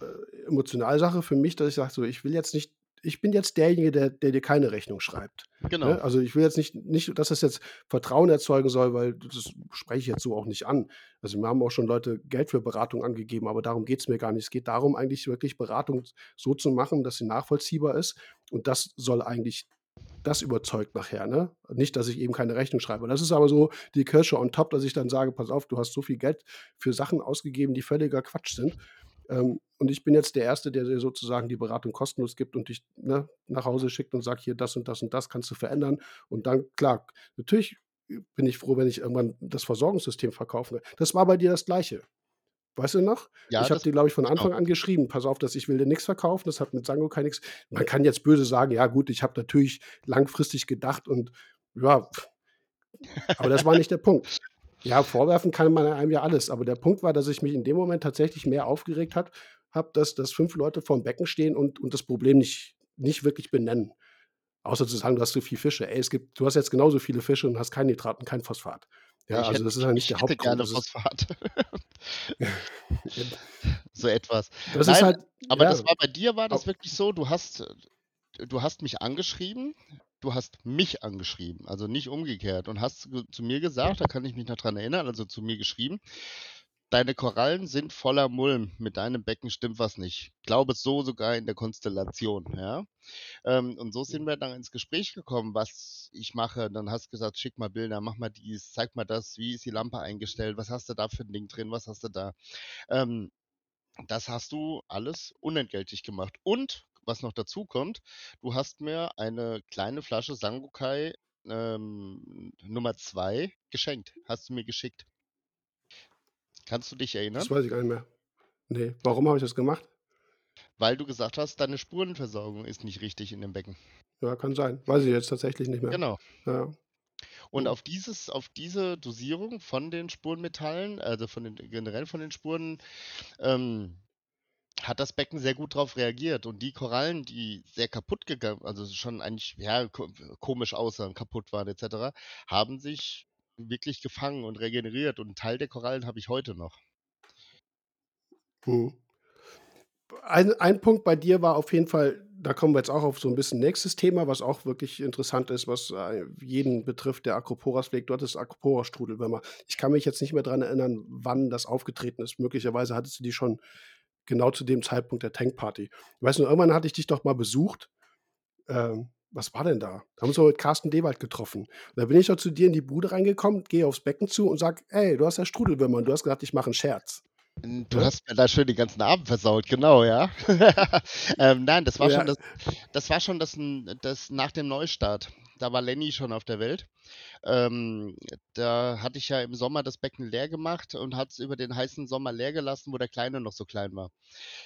äh, Emotionalsache für mich, dass ich sage so: „Ich will jetzt nicht ich bin jetzt derjenige, der der dir keine Rechnung schreibt“, Genau. ne? Also, ich will jetzt nicht nicht, dass das jetzt Vertrauen erzeugen soll, weil das spreche ich jetzt so auch nicht an. Also, mir haben auch schon Leute Geld für Beratung angegeben, aber darum geht's mir gar nicht. Es geht darum, eigentlich wirklich Beratung so zu machen, dass sie nachvollziehbar ist und das soll eigentlich das überzeugt nachher, ne? Nicht, dass ich eben keine Rechnung schreibe. Das ist aber so die Kirsche on top, dass ich dann sage: „Pass auf, du hast so viel Geld für Sachen ausgegeben, die völliger Quatsch sind. Ähm, und ich bin jetzt der Erste, der dir sozusagen die Beratung kostenlos gibt und dich, ne, nach Hause schickt und sagt: „Hier, das und das und das kannst du verändern.“ Und dann klar, natürlich bin ich froh, wenn ich irgendwann das Versorgungssystem verkaufe. Das war bei dir das Gleiche. Weißt du noch? Ja, Ich habe dir, glaube ich, von genau. Anfang an geschrieben: „Pass auf, dass ich will dir nix verkaufen, das hat mit Sangokai nix“ Man kann jetzt böse sagen: „Ja gut, ich habe natürlich langfristig gedacht und ja“ aber das war nicht der Punkt. Ja, vorwerfen kann man einem ja alles, aber der Punkt war, dass ich mich in dem Moment tatsächlich mehr aufgeregt habe, dass dass 5 Leute vorm Becken stehen und und das Problem nicht nicht wirklich benennen. Außer zu sagen: „Du hast zu viel Fische.“ Ey, es gibt du hast jetzt genauso viele Fische und hast kein Nitrat und kein Phosphat. Ja, Ich also, hätte das ist ja nicht ich der Hauptgrund. gerne Das ist Phosphat. <laughs> So etwas. das Nein, halt aber das ja. war bei dir war das wirklich so, du hast du hast mich angeschrieben du hast mich angeschrieben, also, nicht umgekehrt und hast zu mir gesagt, da kann ich mich noch dran erinnern, also, zu mir geschrieben: „Deine Korallen sind voller Mulm. Mit deinem Becken stimmt was nicht. Glaube so sogar in der Konstellation“, ja? Ähm, und so sind wir dann ins Gespräch gekommen, was ich mache. Dann hast du gesagt: „Schick mal Bilder, mach mal dies, zeig mal das. Wie ist die Lampe eingestellt? Was hast du da für 'n Ding drin? Was hast du da?“ Ähm, das hast du alles unentgeltlich gemacht. Und was noch dazu kommt, du hast mir eine kleine Flasche Sangokai, ähm, Nummer 2 geschenkt hast du mir geschickt. Kannst du dich Das erinnern? weiß ich gar nicht mehr. Ne, warum habe ich das gemacht? Weil du gesagt hast, deine Spurenversorgung ist nicht richtig in dem Becken. Ja, kann sein. Weiß ich jetzt tatsächlich nicht mehr. Genau. Ja. Und auf dieses auf diese Dosierung von den Spurenmetallen, also, von den generell von den Spuren, ähm hat das Becken sehr gut drauf reagiert und die Korallen, die sehr kaputt gegangen also schon eigentlich, ja, ko komisch aussahen, kaputt waren et cetera, haben sich wirklich gefangen und regeneriert und 'n Teil der Korallen habe ich heute noch. Mhm. Ein ein Punkt bei dir war auf jeden Fall da kommen wir jetzt auch auf so 'n bisschen nächstes Thema, was auch wirklich interessant ist, was, äh, jeden betrifft, der Acroporas pflegt. Du hattest Acropora-Strudelwürmer. Ich kann mich jetzt nicht mehr dran erinnern, wann das aufgetreten ist. Möglicherweise hattest du die schon genau zu dem Zeitpunkt der Tankparty. Weißt du, irgendwann hatte ich dich doch mal besucht. Ähm, was war denn da? Da haben wir uns mit Carsten Dewald getroffen. Da bin ich doch zu dir in die Bude reingekommen, gehe aufs Becken zu und sage: „Ey, du hast ja Strudelwürmer.“ Und du hast gedacht, ich mache 'n Scherz. Hm, du Ne? hast mir da schön den ganzen Abend versaut, genau, ja. <laughs> Ähm, nein, das war schon Ja. das das war schon das das nach dem Neustart. Da war Lenny schon auf der Welt. Ähm, da hatte ich ja im Sommer das Becken leer gemacht und hatte es über den heißen Sommer leer gelassen, wo der Kleine noch so klein war.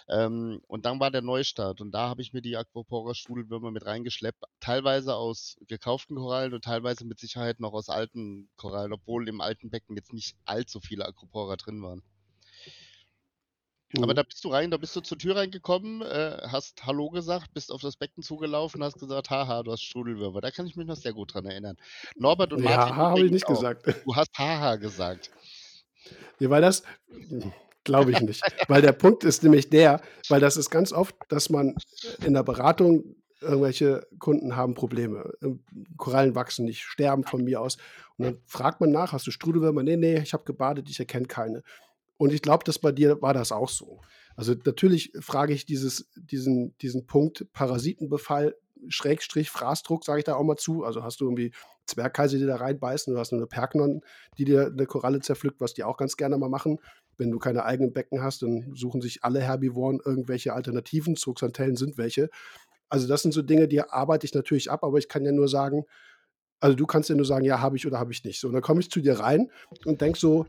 Ähm, und dann war der Neustart und da habe ich mir die Acropora-Strudelwürmer mit reingeschleppt, teilweise aus gekauften Korallen und teilweise mit Sicherheit noch aus alten Korallen, obwohl im alten Becken jetzt nicht allzu viele Acropora drin waren. Aber Mhm. da bist du rein da bist du zur Tür reingekommen, äh, hast „Hallo“ gesagt, bist auf das Becken zugelaufen, hast gesagt: „Ha ha, du hast Strudelwürmer.“ Da kann ich mich noch sehr gut dran erinnern. Norbert und Ne, Martin „Ha ha“ habe ich nicht auch. gesagt. Du hast „Ha ha“ gesagt. Ja, weil das glaube ich nicht. Weil der Punkt ist nämlich der weil das ist ganz oft, dass man, in der Beratung irgendwelche Kunden haben Probleme. Korallen wachsen nicht, sterben von mir aus. Und dann fragt man nach: „Hast du Strudelwürmer?“ „Ne, ne, ich habe gebadet, ich erkenne keine.“ Und ich glaube, dass bei dir war das auch so. Also, natürlich frage ich dieses diesen diesen Punkt Parasitenbefall Schrägstrich Fraßdruck, sage ich da auch mal zu. Also, hast du irgendwie Zwerghaise, die da reinbeißen oder hast du 'ne Perknon, die dir 'ne Koralle zerpflückt, was die auch ganz gerne mal machen. Wenn du keine eigenen Becken hast, dann suchen sich alle Herbivoren irgendwelche Alternativen. Zooxanthellen sind welche. Also, das sind so Dinge, die arbeite ich natürlich ab, aber ich kann ja nur sagen also, du kannst ja nur sagen: „Ja, habe ich oder habe ich nicht.“ So, und dann komme ich zu dir rein und denke so: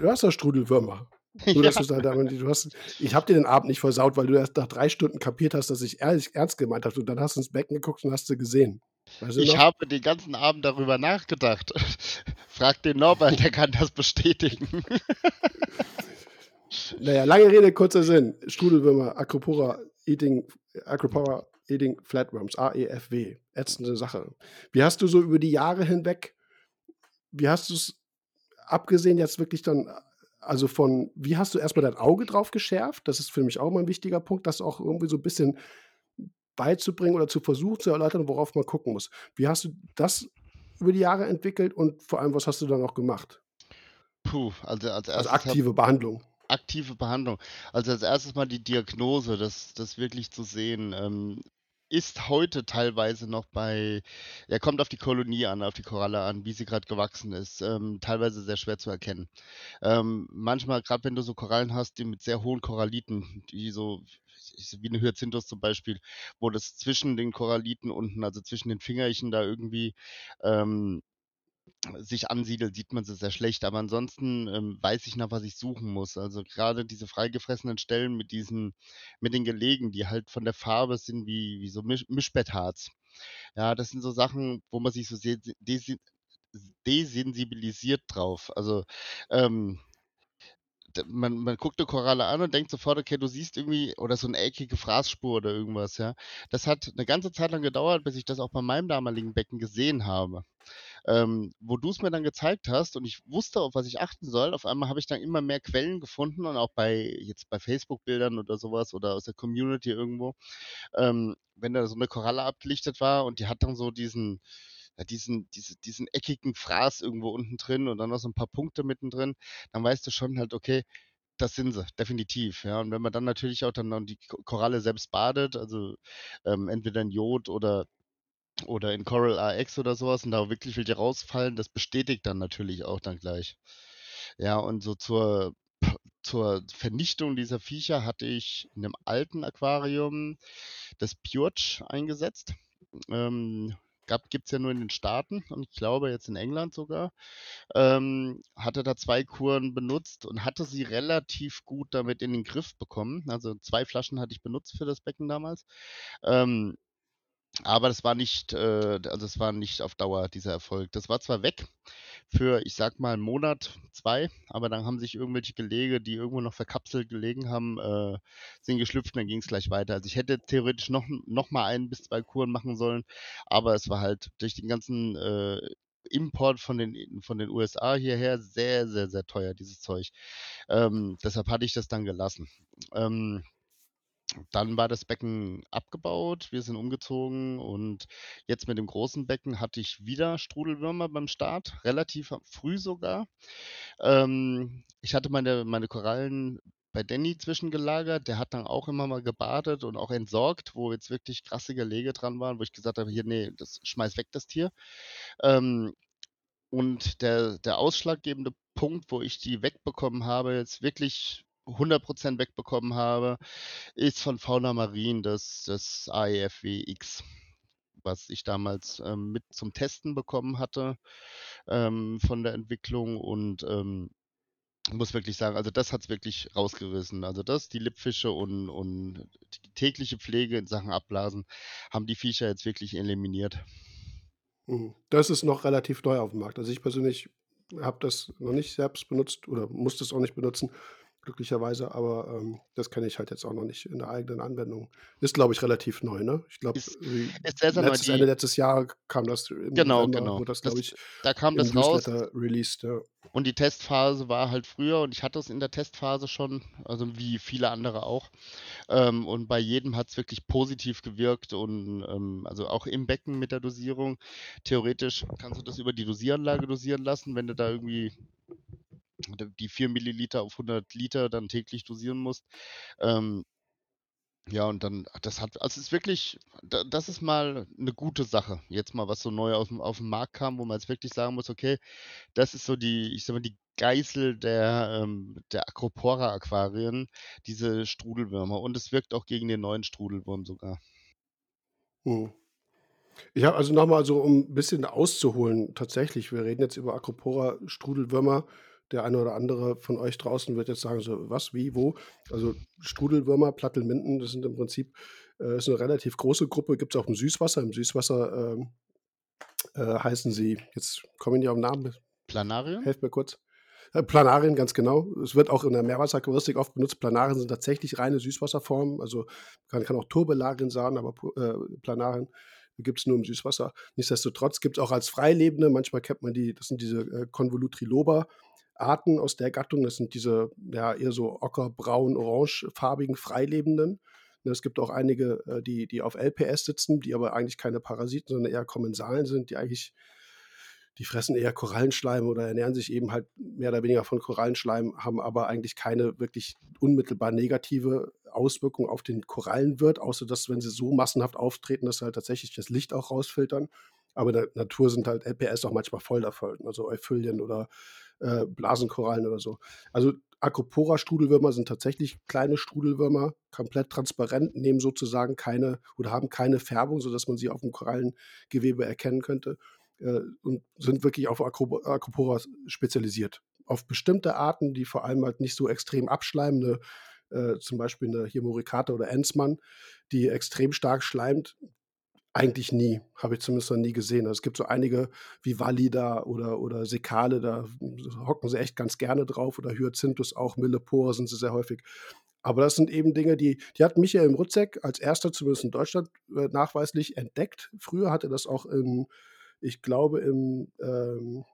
„Du hast <laughs> ja Strudelwürmer.“ Nur, dass Ja. du's halt da du hast ich habe dir den Abend nicht versaut, weil du erst nach 3 Stunden kapiert hast, dass ich ehrlich ernst gemeint habe. Und dann hast du ins Becken geguckt und hast sie gesehen. Weißt du Ich noch? habe den ganzen Abend darüber nachgedacht. <laughs> Frag den Norbert, der kann das bestätigen. <laughs> Na ja, lange Rede, kurzer Sinn. Strudelwürmer, Acropora Eating Acropora Eating Flatworms, AEFW. Ätzende Sache. Wie hast du so über die Jahre hinweg wie hast du's abgesehen jetzt wirklich dann also, von wie hast du erst mal dein Auge drauf geschärft? Das ist für mich auch immer 'n wichtiger Punkt, das auch irgendwie so 'n bisschen beizubringen oder zu versuchen zu erläutern, worauf man gucken muss. Wie hast du das über die Jahre entwickelt und vor allem, was hast du da noch gemacht? Puh, also, als Also, 1. habe aktive Behandlung. aktive Behandlung. Also, als 1. mal die Diagnose, das das wirklich zu sehen, ähm, ist heute teilweise noch bei ja, kommt auf die Kolonie an, auf die Koralle an, wie sie grad gewachsen ist, ähm, teilweise sehr schwer zu erkennen. Ähm, manchmal, grad wenn du so Korallen hast, die mit sehr hohen Koralliten, die so wie 'ne Hyazinthus zum Beispiel, wo das zwischen den Koralliten unten, also, zwischen den Fingerchen da irgendwie, ähm, sich ansiedelt, sieht man sie sehr schlecht. Aber ansonsten, ähm, weiß ich, nach was ich suchen muss. Also, grade diese freigefressenen Stellen mit diesen mit den Gelegen, die halt von der Farbe sind wie wie so Misch Mischbettharz. Ja, das sind so Sachen, wo man sich so desensibilisiert drauf. Also, ähm man man guckt 'ne Koralle an und denkt sofort: „Okay, du siehst irgendwie“ oder so 'ne eckige Fraßspur oder irgendwas, ja. Das hat 'ne ganze Zeit lang gedauert, bis ich das auch bei meinem damaligen Becken gesehen habe. Ähm, wo du's mir dann gezeigt hast und ich wusste, auf was ich achten soll, auf einmal habe ich dann immer mehr Quellen gefunden und auch bei jetzt bei Facebook-Bildern oder so was oder aus der Community irgendwo, ähm, wenn da so 'ne Koralle abgelichtet war und die hat dann so diesen ja, diesen diese diesen eckigen Fraß irgendwo unten drin und dann noch so 'n paar Punkte mittendrin, dann weißt du schon halt, okay, das sind sie, definitiv, ja. Und wenn man dann natürlich auch dann die Ko Koralle selbst badet, also, ähm, entweder in Jod oder oder in Coral RX oder so was und da wirklich welche rausfallen, das bestätigt dann natürlich auch dann gleich. Ja, und so zur zur Vernichtung dieser Viecher hatte ich in 'nem alten Aquarium das Purge eingesetzt. Ähm, gab gibt's ja nur in den Staaten und ich glaube jetzt in England sogar. Ähm, hatte da 2 Kuren benutzt und hatte sie relativ gut damit in den Griff bekommen. Also, 2 Flaschen hatte ich benutzt für das Becken damals. Ähm Aber das war nicht, äh, also es war nicht auf Dauer dieser Erfolg. Das war zwar weg für, ich sag mal, 'n Monat, 2, aber dann haben sich irgendwelche Gelege, die irgendwo noch verkapselt gelegen haben, äh, sind geschlüpft und dann ging's gleich weiter. Also, ich hätte theoretisch noch noch mal 1 bis 2 Kuren machen sollen, aber es war halt durch den ganzen, äh, Import von den von den USA hierher sehr, sehr, sehr teuer, dieses Zeug. Ähm, deshalb hatte ich das dann gelassen. Ähm dann war das Becken abgebaut, wir sind umgezogen und jetzt mit dem großen Becken hatte ich wieder Strudelwürmer beim Start, relativ früh sogar. Ähm, ich hatte meine meine Korallen bei Danny zwischengelagert, der hat dann auch immer mal gebadet und auch entsorgt, wo jetzt wirklich krasse Gelege dran waren, wo ich gesagt habe: „Hier, nee, das schmeiß weg das Tier.“ Ähm, und der der ausschlaggebende Punkt, wo ich die wegbekommen habe, jetzt wirklich 100% wegbekommen habe, ist von Fauna Marin das das AEFW-X, was ich damals, ähm, mit zum Testen bekommen hatte, ähm, von der Entwicklung und, ähm, muss wirklich sagen, also das hat's wirklich rausgerissen. Also das, die Lippfische und und die tägliche Pflege in Sachen Abblasen haben die Viecher jetzt wirklich eliminiert. Mhm. Das ist noch relativ neu auf dem Markt. Also, ich persönlich habe das noch nicht selbst benutzt oder musste es auch nicht benutzen, glücklicherweise, aber, ähm, das kenne ich halt jetzt auch noch nicht in der eigenen Anwendung. Ist, glaube ich, relativ neu, ne? Ich glaube, letztes Ende Die letztes Jahr kam das im Genau, November genau. das, Das ich, da kam das raus released, ja. und die Testphase war halt früher und ich hatte es in der Testphase schon, also wie viele andere auch. Ähm, und bei jedem hat's wirklich positiv gewirkt und, ähm, also auch im Becken mit der Dosierung. Theoretisch kannst du das über die Dosieranlage dosieren lassen, wenn du da irgendwie die 4 Milliliter auf 100 Liter dann täglich dosieren musst. Ähm ja, und dann das hat also, es ist wirklich da das ist mal 'ne gute Sache. Jetzt mal, was so neu aufm aufm Markt kam, wo man jetzt wirklich sagen muss: „Okay, das ist so die ich sage mal, die Geißel der, ähm der Acropora-Aquarien, diese Strudelwürmer.“ Und es wirkt auch gegen den neuen Strudelwurm sogar. Mhm. Ja, also noch mal so, um 'n bisschen auszuholen tatsächlich, wir reden jetzt über Acropora-Strudelwürmer. Der eine oder andere von euch draußen wird jetzt sagen so: „Was, wie, wo?“ Also, Strudelwürmer, Plattelminten, das sind im Prinzip äh, ist 'ne relativ große Gruppe, gibt's auch im Süßwasser. Im Süßwasser, ähm, äh, heißen sie jetzt komme ich nicht auf 'n Namen. Planarien? Helft mir kurz. Äh, Planarien, ganz genau. Es wird auch in der Meerwasseraquaristik oft benutzt. Planarien sind tatsächlich reine Süßwasserformen, also kann kann auch Turbelarien sein, aber äh, Planarien gibt's nur im Süßwasser. Nichtsdestotrotz gibt's auch als Freilebende, manchmal kennt man die, das sind diese, äh, Convolutriloba-Arten aus der Gattung. Das sind diese, ja, eher so ocker, braun, orangefarbigen Freilebenden. Ne, es gibt auch einige, äh, die die auf LPS sitzen, die aber eigentlich keine Parasiten, sondern eher Kommensalen sind, die eigentlich die fressen eher Korallenschleim oder ernähren sich eben halt mehr oder weniger von Korallenschleim, haben aber eigentlich keine wirklich unmittelbar negative Auswirkung auf den Korallenwirt, außer dass, wenn sie so massenhaft auftreten, dass sie halt tatsächlich das Licht auch rausfiltern. Aber in der Natur sind halt LPS auch manchmal voll davon, also Euphylien oder, äh, Blasenkorallen oder so. Also, Acropora-Strudelwürmer sind tatsächlich kleine Strudelwürmer, komplett transparent, nehmen sozusagen keine oder haben keine Färbung, sodass man sie aufm Korallengewebe erkennen könnte, äh, und sind wirklich auf Acro Acroporas spezialisiert. Auf bestimmte Arten, die vor allem halt nicht so extrem abschleimen, äh, zum Beispiel 'ne hier oder Enzmann, die extrem stark schleimt, eigentlich nie, habe ich zumindest noch nie gesehen. Also, es gibt so einige wie Vallida oder oder Sekale, da hocken sie echt ganz gerne drauf oder Hyacinthus auch, Millepora sind sie sehr häufig. Aber das sind eben Dinge, die die hat Michael Mruzek als 1. zumindest in Deutschland, äh, nachweislich entdeckt. Früher hat er das auch in ich glaube, im, ähm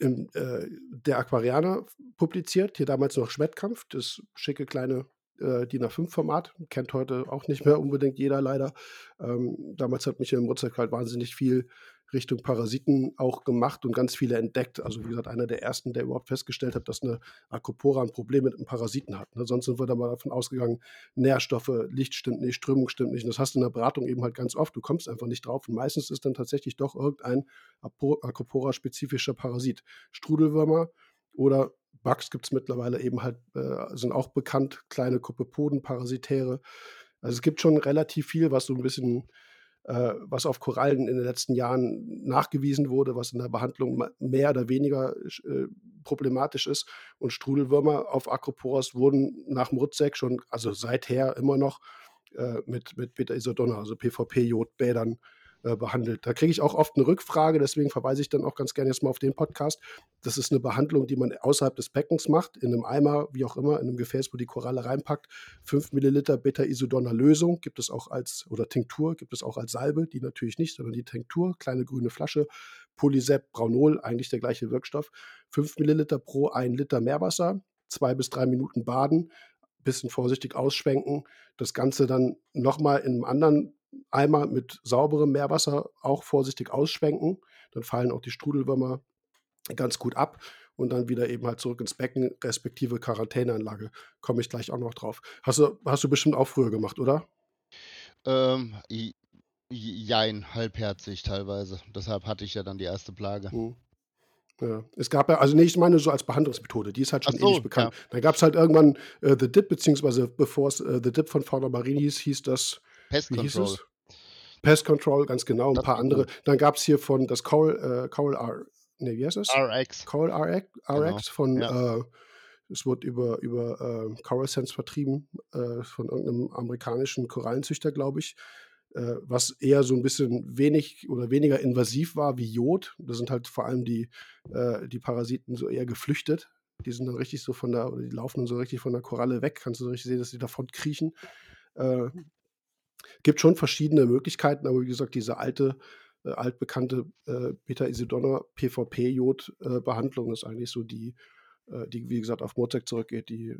im, äh, der Aquarianer publiziert, hier damals noch Schwertkampf, das schicke kleine, äh, DIN A5-Format, kennt heute auch nicht mehr unbedingt jeder leider. Ähm, damals hat Michael Mruzek halt wahnsinnig viel Richtung Parasiten auch gemacht und ganz viele entdeckt. Also, wie gesagt, einer der ersten, der überhaupt festgestellt hat, dass 'ne Acropora 'n Problem mit 'nem Parasiten hat, ne? Sonst sind wir da mal davon ausgegangen, Nährstoffe, Licht stimmt nicht, Strömung stimmt nicht. Und das hast du in der Beratung eben halt ganz oft. Du kommst einfach nicht drauf und meistens ist dann tatsächlich doch irgendein Acropora-spezifischer Parasit. Strudelwürmer oder Bugs gibt's mittlerweile eben halt äh, sind auch bekannt, kleine Kopepoden, Parasitäre. Also, es gibt schon relativ viel, was so 'n bisschen äh, was auf Korallen in den letzten Jahren nachgewiesen wurde, was in der Behandlung mehr oder weniger äh, problematisch ist. Und Strudelwürmer auf Acroporas wurden nach Mruzek schon also seither immer noch äh, mit, mit Beta-Isodonna, also PVP-Jodbädern äh, behandelt. Da kriege ich auch oft eine Rückfrage, deswegen verweise ich dann auch ganz gerne jetzt mal auf den Podcast. Das ist eine Behandlung, die man außerhalb des Beckens macht, in einem Eimer, wie auch immer, in einem Gefäß, wo die Koralle reinpackt. 5 Milliliter Beta-Isodonna-Lösung gibt es auch als, oder Tinktur gibt es auch als Salbe, die natürlich nicht, sondern die Tinktur, kleine grüne Flasche, Polysep, Braunol, eigentlich der gleiche Wirkstoff. 5 Milliliter pro 1 Liter Meerwasser, zwei bis drei Minuten baden, bisschen vorsichtig ausschwenken, das Ganze dann nochmal in einem anderen Eimer mit sauberem Meerwasser auch vorsichtig ausschwenken. Dann fallen auch die Strudelwürmer ganz gut ab und dann wieder eben halt zurück ins Becken, respektive Quarantäneanlage. Komme ich gleich auch noch drauf. Hast du, hast du bestimmt auch früher gemacht, oder? Ähm, jein, halbherzig teilweise. Deshalb hatte ich ja dann die erste Plage. Hm. Ja. Es gab ja, also nee, ich meine so als Behandlungsmethode, die ist halt schon so, ewig bekannt. Ja. Dann gab es halt irgendwann äh, The Dip, beziehungsweise bevor es äh, The Dip von Fauna Marini hieß, hieß das Pest Control. Pest Control, ganz genau, ein das paar andere. Dann gab es hier von das Coral, äh, Coral R, nee, wie heißt das? RX. Coral RX, RX genau. von, ja. äh, es wird über, über äh, Coral Sense vertrieben, äh, von irgendeinem amerikanischen Korallenzüchter, glaube ich, äh, was eher so ein bisschen wenig oder weniger invasiv war wie Jod. Da sind halt vor allem die, äh, die Parasiten so eher geflüchtet. Die sind dann richtig so von der, oder die laufen dann so richtig von der Koralle weg. Kannst du so richtig sehen, dass die davon kriechen. Äh, Gibt schon verschiedene Möglichkeiten, aber wie gesagt, diese alte, äh, altbekannte äh, Beta-Isidonna PVP-Jod-Behandlung äh, ist eigentlich so die, äh, die, wie gesagt, auf Mozek zurückgeht, die,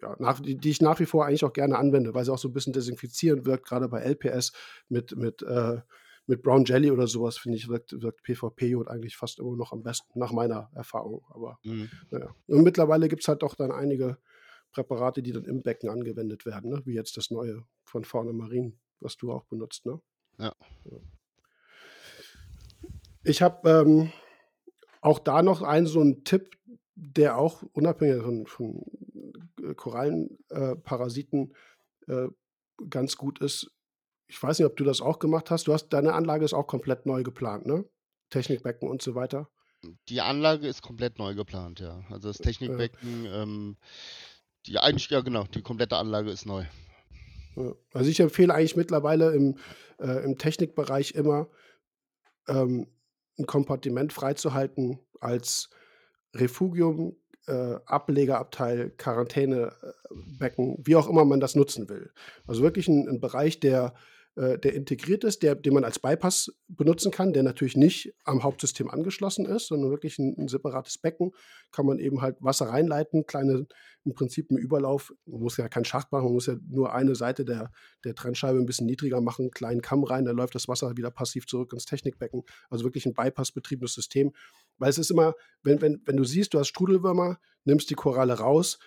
ja, nach, die, die, ich nach wie vor eigentlich auch gerne anwende, weil sie auch so ein bisschen desinfizierend wirkt, gerade bei LPS mit, mit, äh, mit Brown Jelly oder sowas, finde ich, wirkt, wirkt PVP-Jod eigentlich fast immer noch am besten, nach meiner Erfahrung. Aber mhm. naja. Und mittlerweile gibt es halt auch dann einige Präparate, die dann im Becken angewendet werden, ne? wie jetzt das neue von Fauna Marin, was du auch benutzt. Ne? Ja. Ich habe ähm, auch da noch einen so einen Tipp, der auch unabhängig von, von äh, Korallenparasiten äh, äh, ganz gut ist. Ich weiß nicht, ob du das auch gemacht hast. Du hast deine Anlage ist auch komplett neu geplant, ne? Technikbecken und so weiter. Die Anlage ist komplett neu geplant, ja. Also das Technikbecken ähm, die eigentlich, ja genau, die komplette Anlage ist neu. Also ich empfehle eigentlich mittlerweile im, äh, im Technikbereich immer ähm, ein Kompartiment freizuhalten als Refugium, äh, Ablegerabteil, Quarantänebecken, wie auch immer man das nutzen will. Also wirklich ein, ein Bereich, der äh, der integriert ist, der, den man als Bypass benutzen kann, der natürlich nicht am Hauptsystem angeschlossen ist, sondern wirklich ein, ein separates Becken, kann man eben halt Wasser reinleiten, kleine, im Prinzip ein Überlauf, man muss ja keinen Schacht machen, man muss ja nur eine Seite der, der Trennscheibe ein bisschen niedriger machen, kleinen Kamm rein, dann läuft das Wasser wieder passiv zurück ins Technikbecken. Also wirklich ein Bypass-betriebenes System. Weil es ist immer, wenn, wenn, wenn du siehst, du hast Strudelwürmer, nimmst die Koralle raus,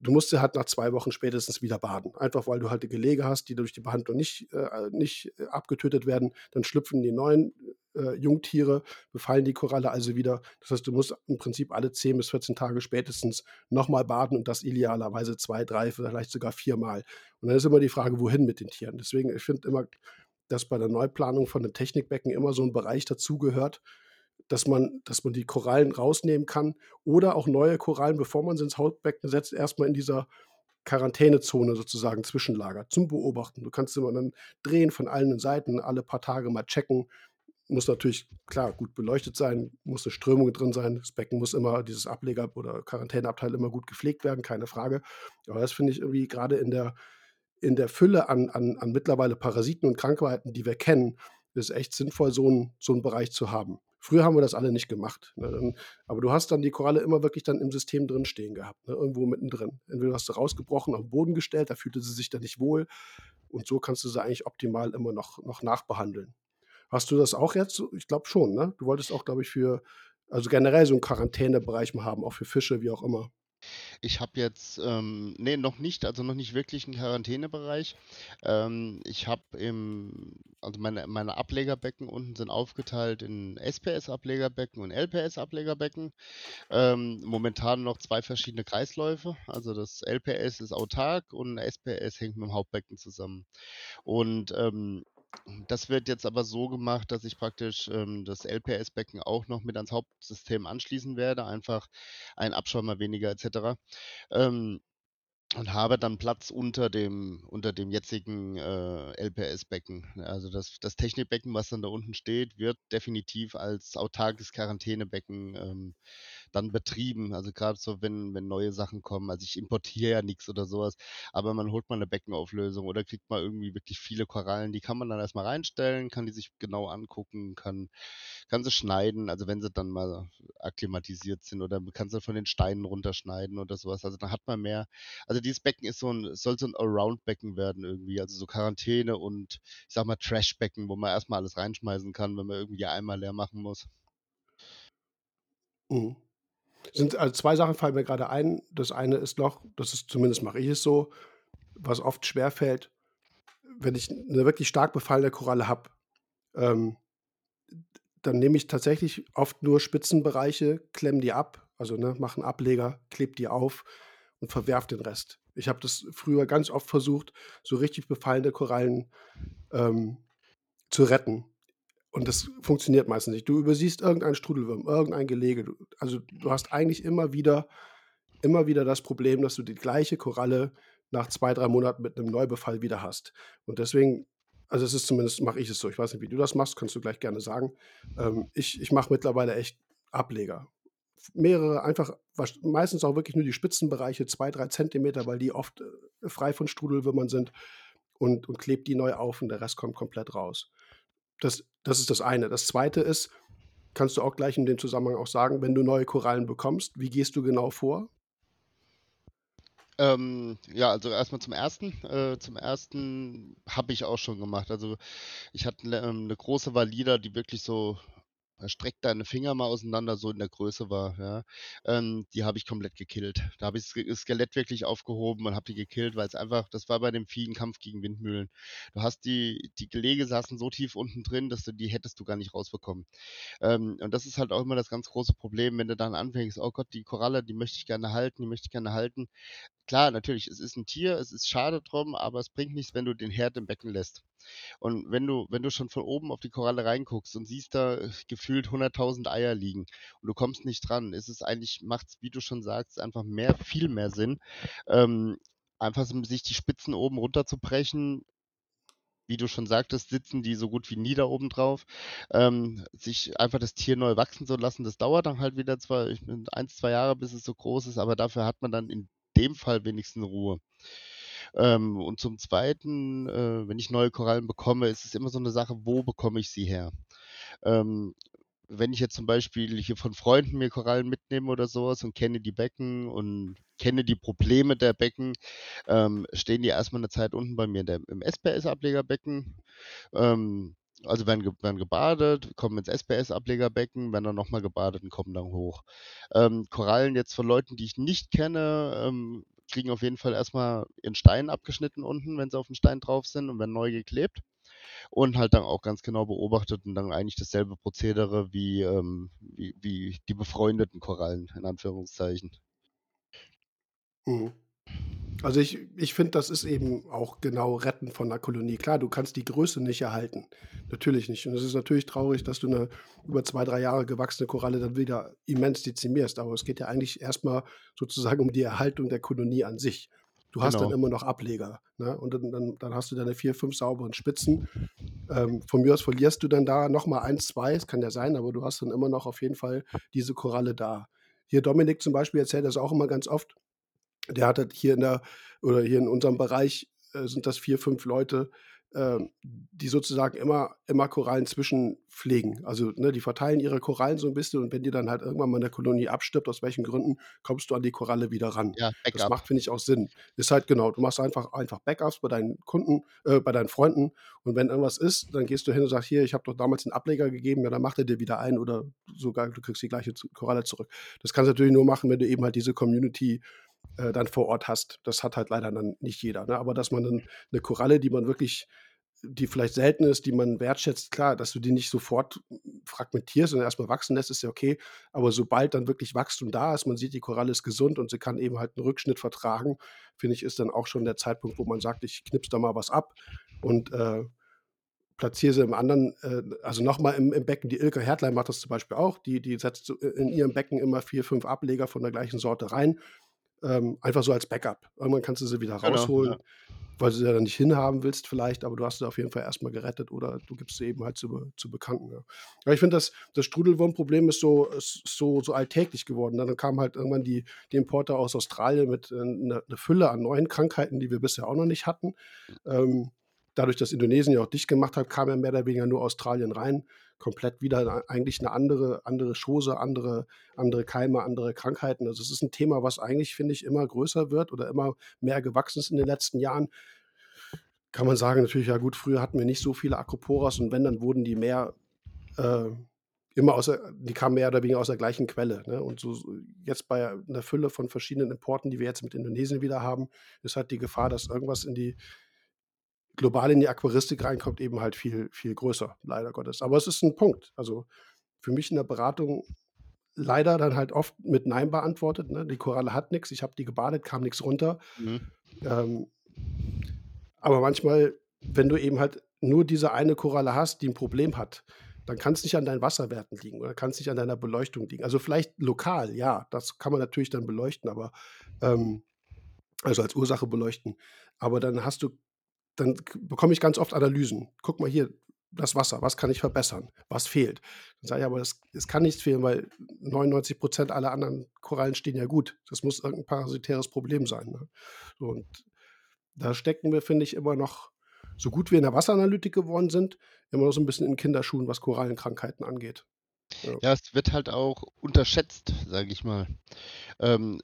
du musst ja halt nach zwei Wochen spätestens wieder baden. Einfach weil du halt die Gelege hast, die durch die Behandlung nicht, äh, nicht äh, abgetötet werden. Dann schlüpfen die neuen äh, Jungtiere, befallen die Koralle also wieder. Das heißt, du musst im Prinzip alle 10 bis 14 Tage spätestens nochmal baden und das idealerweise zwei, drei, vielleicht sogar viermal. Und dann ist immer die Frage, wohin mit den Tieren. Deswegen, ich finde immer, dass bei der Neuplanung von den Technikbecken immer so ein Bereich dazugehört, dass man, dass man die Korallen rausnehmen kann oder auch neue Korallen, bevor man sie ins Hautbecken setzt, erstmal in dieser Quarantänezone sozusagen zwischenlagert zum Beobachten. Du kannst immer dann drehen von allen Seiten, alle paar Tage mal checken. Muss natürlich, klar, gut beleuchtet sein, muss eine Strömung drin sein. Das Becken muss immer, dieses Ableger- oder Quarantäneabteil immer gut gepflegt werden, keine Frage. Aber das finde ich irgendwie gerade in der, in der Fülle an, an, an mittlerweile Parasiten und Krankheiten, die wir kennen, ist echt sinnvoll, so einen, so einen Bereich zu haben. Früher haben wir das alle nicht gemacht. Ne? Aber du hast dann die Koralle immer wirklich dann im System drin stehen gehabt, ne? irgendwo mittendrin. Entweder hast du rausgebrochen, auf den Boden gestellt, da fühlte sie sich dann nicht wohl. Und so kannst du sie eigentlich optimal immer noch, noch nachbehandeln. Hast du das auch jetzt? Ich glaube schon, ne? Du wolltest auch, glaube ich, für, also generell so einen Quarantänebereich mal haben, auch für Fische, wie auch immer. Ich habe jetzt, ähm, ne, noch nicht, also noch nicht wirklich einen Quarantänebereich. Ähm, ich habe im, also meine, meine Ablegerbecken unten sind aufgeteilt in SPS-Ablegerbecken und LPS-Ablegerbecken. Ähm, momentan noch zwei verschiedene Kreisläufe. Also das LPS ist autark und SPS hängt mit dem Hauptbecken zusammen. Und ähm, das wird jetzt aber so gemacht, dass ich praktisch ähm, das LPS-Becken auch noch mit ans Hauptsystem anschließen werde, einfach ein Abschäumer weniger etc. Ähm, und habe dann Platz unter dem, unter dem jetzigen äh, LPS-Becken. Also das, das Technikbecken, was dann da unten steht, wird definitiv als autarkes Quarantänebecken ähm, dann betrieben. Also gerade so, wenn, wenn neue Sachen kommen. Also ich importiere ja nichts oder sowas, aber man holt mal eine Beckenauflösung oder kriegt mal irgendwie wirklich viele Korallen. Die kann man dann erstmal reinstellen, kann die sich genau angucken, kann, kann sie schneiden, also wenn sie dann mal akklimatisiert sind oder kann sie von den Steinen runterschneiden oder sowas. Also dann hat man mehr. Also dieses Becken ist so ein, soll so ein Around-Becken werden irgendwie. Also so Quarantäne und ich sag mal Trash-Becken, wo man erstmal alles reinschmeißen kann, wenn man irgendwie einmal leer machen muss. Mhm. Sind also zwei Sachen fallen mir gerade ein. Das eine ist noch, das ist zumindest mache ich es so, was oft schwerfällt, wenn ich eine wirklich stark befallene Koralle habe, ähm, dann nehme ich tatsächlich oft nur Spitzenbereiche, klemme die ab, also ne, mache 'n Ableger, klebe die auf und verwerfe den Rest. Ich habe das früher ganz oft versucht, so richtig befallene Korallen, ähm, zu retten. Und das funktioniert meistens nicht. Du übersiehst irgendeinen Strudelwurm, irgendein Gelege. Du also, du hast eigentlich immer wieder immer wieder das Problem, dass du die gleiche Koralle nach 2, 3 Monaten mit 'nem Neubefall wieder hast. Und deswegen also, es ist zumindest mache ich es so. Ich weiß nicht, wie du das machst, kannst du gleich gerne sagen. Ähm, ich ich mache mittlerweile echt Ableger. Mehrere einfach meistens auch wirklich nur die Spitzenbereiche, 2, 3 Zentimeter, weil die oft, äh, frei von Strudelwürmern sind und und klebe die neu auf und der Rest kommt komplett raus. Das das ist das eine. Das Zweite ist, kannst du auch gleich in dem Zusammenhang auch sagen, wenn du neue Korallen bekommst, wie gehst du genau vor? Ähm, ja, also erstmal zum ersten. Äh, zum ersten habe ich auch schon gemacht. Also ich hatte eine, ähm, 'ne große Valida, die wirklich so streck deine Finger mal auseinander, so in der Größe war, ja. Ähm, die habe ich komplett gekillt. Da habe ich das Ske Skelett wirklich aufgehoben und habe die gekillt, weil es einfach das war bei dem Vieh 'n Kampf gegen Windmühlen. Du hast die die Gelege saßen so tief unten drin, dass du die hättest du gar nicht rausbekommen. Ähm, und das ist halt auch immer das ganz große Problem, wenn du dann anfängst: „Oh Gott, die Koralle, die möchte ich gerne halten, die möchte ich gerne halten.“ Klar, natürlich, es ist ein Tier, es ist schade drum, aber es bringt nichts, wenn du den Herd im Becken lässt. Und wenn du wenn du schon von oben auf die Koralle reinguckst und siehst da äh, gefühlt 100.000 Eier liegen und du kommst nicht dran, ist es eigentlich macht's, wie du schon sagst, einfach mehr viel mehr Sinn, ähm, einfach sich die Spitzen oben runterzubrechen. Wie du schon sagtest, sitzen die so gut wie nie da oben drauf. Ähm, sich einfach das Tier neu wachsen zu lassen, das dauert dann halt wieder zwei, 1, 2 Jahre, bis es so groß ist, aber dafür hat man dann in dem Fall wenigstens Ruhe. Ähm, und zum Zweiten, äh, wenn ich neue Korallen bekomme, ist es immer so eine Sache, wo bekomme ich sie her? Ähm, wenn ich jetzt zum Beispiel hier von Freunden mir Korallen mitnehme oder sowas und kenne die Becken und kenne die Probleme der Becken, ähm, stehen die erstmal eine Zeit unten bei mir der im SPS-Ablegerbecken. Ähm, also werden ge werden gebadet, kommen ins SPS-Ablegerbecken, werden dann noch mal gebadet und kommen dann hoch. Ähm, Korallen jetzt von Leuten, die ich nicht kenne, ähm, kriegen auf jeden Fall erstmal ihren Stein abgeschnitten unten, wenn sie auf dem Stein drauf sind und werden neu geklebt. Und halt dann auch ganz genau beobachtet und dann eigentlich dasselbe Prozedere wie, ähm, wie, wie die befreundeten Korallen, in Anführungszeichen. Mhm. Also, ich ich finde, das ist eben auch genau Retten von 'ner Kolonie. Klar, du kannst die Größe nicht erhalten. Natürlich nicht. Und es ist natürlich traurig, dass du eine über 2, 3 Jahre gewachsene Koralle dann wieder immens dezimierst. Aber es geht ja eigentlich erst mal sozusagen um die Erhaltung der Kolonie an sich. Du hast dann Genau. immer noch Ableger, ne? Und dann dann dann hast du deine 4, 5 sauberen Spitzen. Ähm, von mir aus verlierst du dann da noch mal 1, 2, es kann ja sein, aber du hast dann immer noch auf jeden Fall diese Koralle da. Hier Dominik zum Beispiel erzählt das auch immer ganz oft. Der hat halt hier in der oder hier in unserem Bereich, äh, sind das 4, 5 Leute, ähm, die sozusagen immer immer Korallen zwischenpflegen. Also, ne, die verteilen ihre Korallen so 'n bisschen und wenn die dann halt irgendwann mal 'ne Kolonie abstirbt, aus welchen Gründen, kommst du an die Koralle wieder ran. Ja, Das macht, finde ich, auch Sinn. Ist halt genau, du machst einfach einfach Backups bei deinen Kunden äh, bei deinen Freunden und wenn irgendwas ist, dann gehst du hin und sagst: „Hier, ich habe doch damals 'n Ableger gegeben“, ja, dann macht er dir wieder einen oder sogar du kriegst die gleiche Koralle zurück. Das kannst du natürlich nur machen, wenn du eben halt diese Community, äh, dann vor Ort hast. Das hat halt leider dann nicht jeder, ne? Aber dass man dann 'ne Koralle, die man wirklich die vielleicht selten ist, die man wertschätzt, klar, dass du die nicht sofort fragmentierst und erst mal wachsen lässt, ist ja okay. Aber sobald dann wirklich Wachstum da ist, man sieht, die Koralle ist gesund und sie kann eben halt 'n Rückschnitt vertragen, finde ich, ist dann auch schon der Zeitpunkt, wo man sagt: „Ich knipse da mal was ab und, äh, platziere sie im anderen äh, also noch mal im im Becken.“ Die Ilka Hertlein macht das zum Beispiel auch. Die die setzt i in ihrem Becken immer 4, 5 Ableger von der gleichen Sorte rein ähm, einfach so als Backup. Irgendwann kannst du sie wieder Genau, rausholen, ja. weil du sie ja dann nicht hinhaben willst vielleicht, aber du hast sie auf jeden Fall erstmal gerettet oder du gibst sie eben halt zu, zu Bekannten. Ja. Ja, ich finde, das, das Strudelwurmproblem ist so, ist so, so alltäglich geworden. Dann kamen halt irgendwann die, die Importer aus Australien mit äh, einer eine Fülle an neuen Krankheiten, die wir bisher auch noch nicht hatten. Ähm, dadurch, dass Indonesien ja auch dicht gemacht hat, kam ja mehr oder weniger nur Australien rein. Komplett wieder eigentlich eine andere, andere Chose, andere, andere Keime, andere Krankheiten. Also es ist ein Thema, was eigentlich, finde ich, immer größer wird oder immer mehr gewachsen ist in den letzten Jahren. Kann man sagen, natürlich, ja gut, früher hatten wir nicht so viele Acroporas und wenn, dann wurden die mehr äh, immer aus der, die kamen mehr oder weniger aus der gleichen Quelle. Ne? Und so jetzt bei einer Fülle von verschiedenen Importen, die wir jetzt mit Indonesien wieder haben, ist halt die Gefahr, dass irgendwas in die global in die Aquaristik reinkommt, eben halt viel, viel größer, leider Gottes. Aber es ist ein Punkt. Also für mich in der Beratung leider dann halt oft mit Nein beantwortet. Ne? Die Koralle hat nichts, ich habe die gebadet, kam nichts runter. Mhm. Ähm, aber manchmal, wenn du eben halt nur diese eine Koralle hast, die ein Problem hat, dann kann es nicht an deinen Wasserwerten liegen oder kann es nicht an deiner Beleuchtung liegen. Also vielleicht lokal, ja, das kann man natürlich dann beleuchten, aber ähm, also als Ursache beleuchten. Aber dann hast du, dann bekomme ich ganz oft Analysen. Guck mal hier, das Wasser, was kann ich verbessern? Was fehlt? Dann sage ich aber, es, kann nichts fehlen, weil 99 Prozent aller anderen Korallen stehen ja gut. Das muss irgendein parasitäres Problem sein. Ne? Und da stecken wir, finde ich, immer noch, so gut wir in der Wasseranalytik geworden sind, immer noch so ein bisschen in Kinderschuhen, was Korallenkrankheiten angeht. Ja. Ja, es wird halt auch unterschätzt, sage ich mal. Ähm,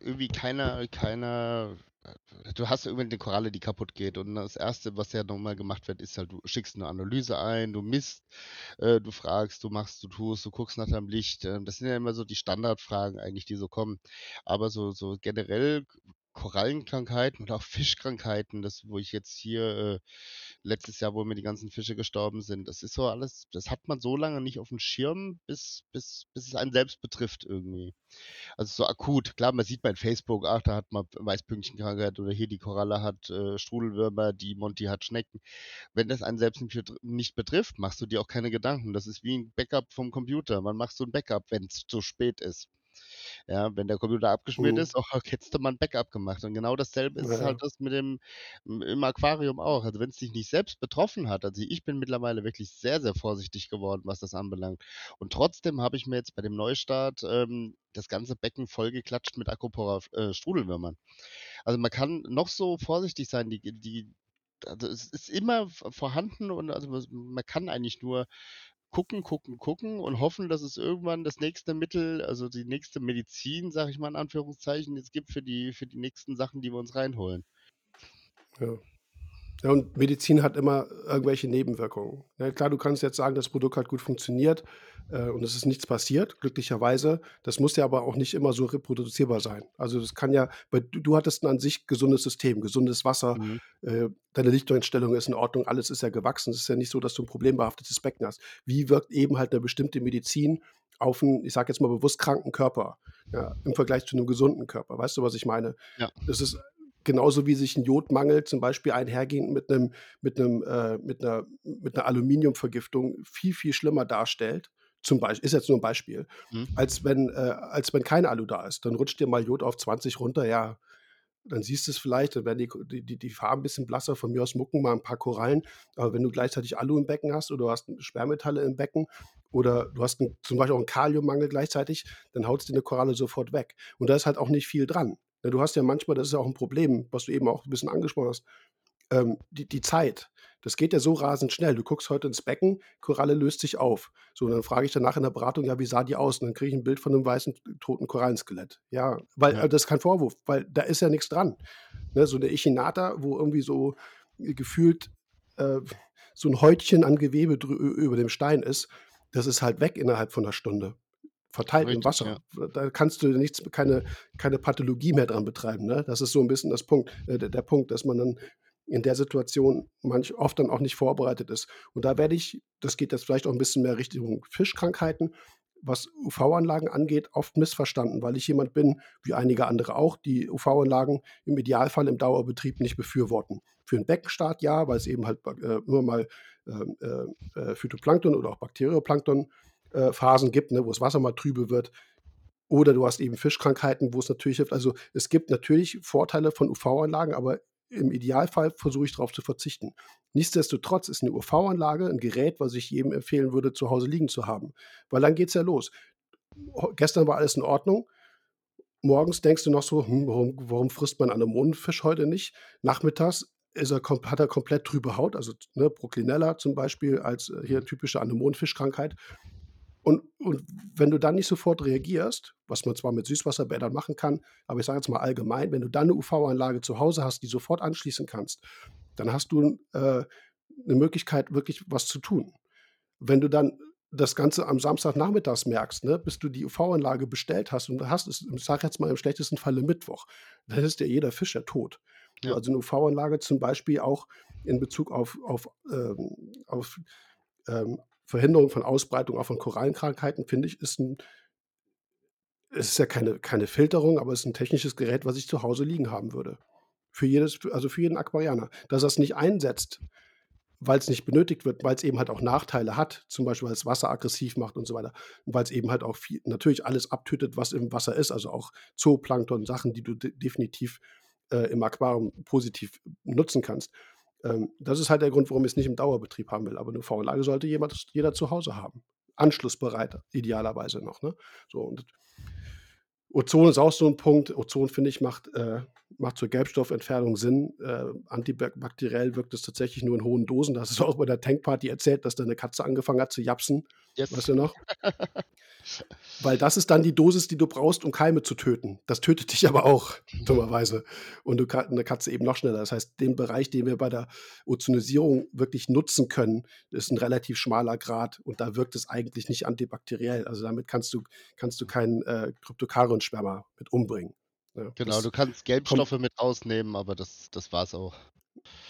irgendwie keiner, keiner, du hast irgendwie eine Koralle, die kaputt geht und das Erste, was ja nochmal gemacht wird, ist halt, du schickst eine Analyse ein, du misst, äh, du fragst, du machst, du tust, du guckst nach deinem Licht. äh, Das sind ja immer so die Standardfragen eigentlich, die so kommen. Aber so, so generell Korallenkrankheiten und auch Fischkrankheiten, das, wo ich jetzt hier äh, letztes Jahr, wo mir die ganzen Fische gestorben sind, das ist so alles, das hat man so lange nicht auf dem Schirm, bis, bis, bis es einen selbst betrifft irgendwie. Also so akut. Klar, man sieht bei Facebook, ach, da hat man Weißpünktchenkrankheit oder hier die Koralle hat äh, Strudelwürmer, die Monty hat Schnecken. Wenn das einen selbst nicht, betr- nicht betrifft, machst du dir auch keine Gedanken. Das ist wie ein Backup vom Computer. Man macht so ein Backup, wenn es zu spät ist. Ja, wenn der Computer abgeschmiert Mhm. ist, oh, hättest du mal ein Backup gemacht. Und genau dasselbe ist Ja, halt das mit dem im Aquarium auch. Also wenn es dich nicht selbst betroffen hat, also ich bin mittlerweile wirklich sehr, sehr vorsichtig geworden, was das anbelangt. Und trotzdem habe ich mir jetzt bei dem Neustart ähm, das ganze Becken vollgeklatscht mit Acropora äh, Strudelwürmern. Also man kann noch so vorsichtig sein, die, die, also es ist immer vorhanden und also man kann eigentlich nur gucken, gucken, gucken und hoffen, dass es irgendwann das nächste Mittel, also die nächste Medizin, sage ich mal in Anführungszeichen, jetzt gibt für die, für die nächsten Sachen, die wir uns reinholen. ja. Ja, und Medizin hat immer irgendwelche Nebenwirkungen. Ja, klar, du kannst jetzt sagen, das Produkt hat gut funktioniert äh, und es ist nichts passiert, glücklicherweise. Das muss ja aber auch nicht immer so reproduzierbar sein. Also das kann ja, weil du, du hattest ein an sich gesundes System, gesundes Wasser, Mhm. äh, deine Lichteinstellung ist in Ordnung, alles ist ja gewachsen. Es ist ja nicht so, dass du ein problembehaftetes Becken hast. Wie wirkt eben halt eine bestimmte Medizin auf einen, ich sage jetzt mal bewusst kranken Körper, ja, im Vergleich zu einem gesunden Körper? Weißt du, was ich meine? Ja. Das ist genauso wie sich ein Jodmangel zum Beispiel einhergehend mit einem mit einem äh, mit einer mit einer Aluminiumvergiftung viel viel schlimmer darstellt. Zum Beispiel ist jetzt nur ein Beispiel, Mhm. als wenn äh, als wenn kein Alu da ist. Dann rutscht dir mal Jod auf 20 runter, ja, dann siehst du es vielleicht, dann werden die, die, die, Farben ein bisschen blasser, von mir aus mucken mal ein paar Korallen. Aber wenn du gleichzeitig Alu im Becken hast oder du hast Sperrmetalle im Becken oder du hast ein, zum Beispiel auch einen Kaliummangel gleichzeitig, dann haut dir eine Koralle sofort weg. Und da ist halt auch nicht viel dran. Ja, Du hast ja manchmal, das ist ja auch ein Problem, was du eben auch ein bisschen angesprochen hast, ähm, die, die Zeit. Das geht ja so rasend schnell. Du guckst heute ins Becken, Koralle löst sich auf. So, und dann frage ich danach in der Beratung, ja, wie sah die aus? Und dann kriege ich ein Bild von einem weißen, toten Korallenskelett. Ja, weil Ja. äh, das ist kein Vorwurf, weil da ist ja nichts dran. Ne, so eine Echinata, wo irgendwie so äh, gefühlt äh, so ein Häutchen an Gewebe über dem Stein ist, das ist halt weg innerhalb von einer Stunde. Verteilt im Richtig, Wasser. Da kannst du nichts, keine, keine Pathologie mehr dran betreiben. Ne? Das ist so ein bisschen das Punkt, äh, der, der Punkt, dass man dann in der Situation manch oft dann auch nicht vorbereitet ist. Und da werde ich, das geht jetzt vielleicht auch ein bisschen mehr Richtung Fischkrankheiten, was UV-Anlagen angeht, oft missverstanden, weil ich jemand bin, wie einige andere auch, die UV-Anlagen im Idealfall im Dauerbetrieb nicht befürworten. Für einen Beckenstart ja, weil es eben halt äh, immer mal ähm, äh, äh, Phytoplankton oder auch Bakterioplankton äh, Phasen gibt, ne, wo das Wasser mal trübe wird. Oder du hast eben Fischkrankheiten, wo es natürlich hilft. Also es gibt natürlich Vorteile von UV-Anlagen, aber im Idealfall versuche ich darauf zu verzichten. Nichtsdestotrotz ist eine UV-Anlage ein Gerät, was ich jedem empfehlen würde, zu Hause liegen zu haben. Weil dann geht es ja los. Gestern war alles in Ordnung. Morgens denkst du noch so, hm, warum, warum frisst man Anemonenfisch heute nicht? Nachmittags er, hat er komplett trübe Haut, also ne, Proclinella zum Beispiel als äh, hier typische Anemonenfischkrankheit. Und, und wenn du dann nicht sofort reagierst, was man zwar mit Süßwasserbädern machen kann, aber ich sage jetzt mal allgemein, wenn du dann eine UV-Anlage zu Hause hast, die sofort anschließen kannst, dann hast du äh, eine Möglichkeit, wirklich was zu tun. Wenn du dann das Ganze am Samstagnachmittags merkst, ne, bis du die UV-Anlage bestellt hast und hast es, ich sage jetzt mal im schlechtesten Falle Mittwoch, dann ist ja jeder Fisch ja tot. Ja. Also eine UV-Anlage zum Beispiel auch in Bezug auf, auf, ähm, auf ähm, Verhinderung von Ausbreitung auch von Korallenkrankheiten, finde ich, ist ein es ist ja keine, keine Filterung, aber es ist ein technisches Gerät, was ich zu Hause liegen haben würde. Für jedes, also für jeden Aquarianer. Dass es nicht einsetzt, weil es nicht benötigt wird, weil es eben halt auch Nachteile hat, zum Beispiel weil es Wasser aggressiv macht und so weiter. Und weil es eben halt auch viel, natürlich alles abtötet, was im Wasser ist, also auch Zooplankton, Sachen, die du de definitiv äh, im Aquarium positiv nutzen kannst. Ähm, das ist halt der Grund, warum ich es nicht im Dauerbetrieb haben will. Aber eine V-Anlage sollte jemand, jeder zu Hause haben. Anschlussbereit, idealerweise noch. Ne? So, und Ozon ist auch so ein Punkt. Ozon, finde ich, macht, äh, macht zur Gelbstoffentfernung Sinn. Äh, antibakteriell wirkt es tatsächlich nur in hohen Dosen. Das ist auch bei der Tankparty erzählt, dass da eine Katze angefangen hat zu japsen. Yes. Weißt du noch? <laughs> Weil das ist dann die Dosis, die du brauchst, um Keime zu töten. Das tötet dich aber auch, dummerweise. Und du kannst eine Katze eben noch schneller. Das heißt, den Bereich, den wir bei der Ozonisierung wirklich nutzen können, ist ein relativ schmaler Grad und da wirkt es eigentlich nicht antibakteriell. Also damit kannst du, kannst du keinen äh, Kryptokarien-Sperma mit umbringen. Ja, genau, du kannst Gelbstoffe mit rausnehmen, aber das, das es auch.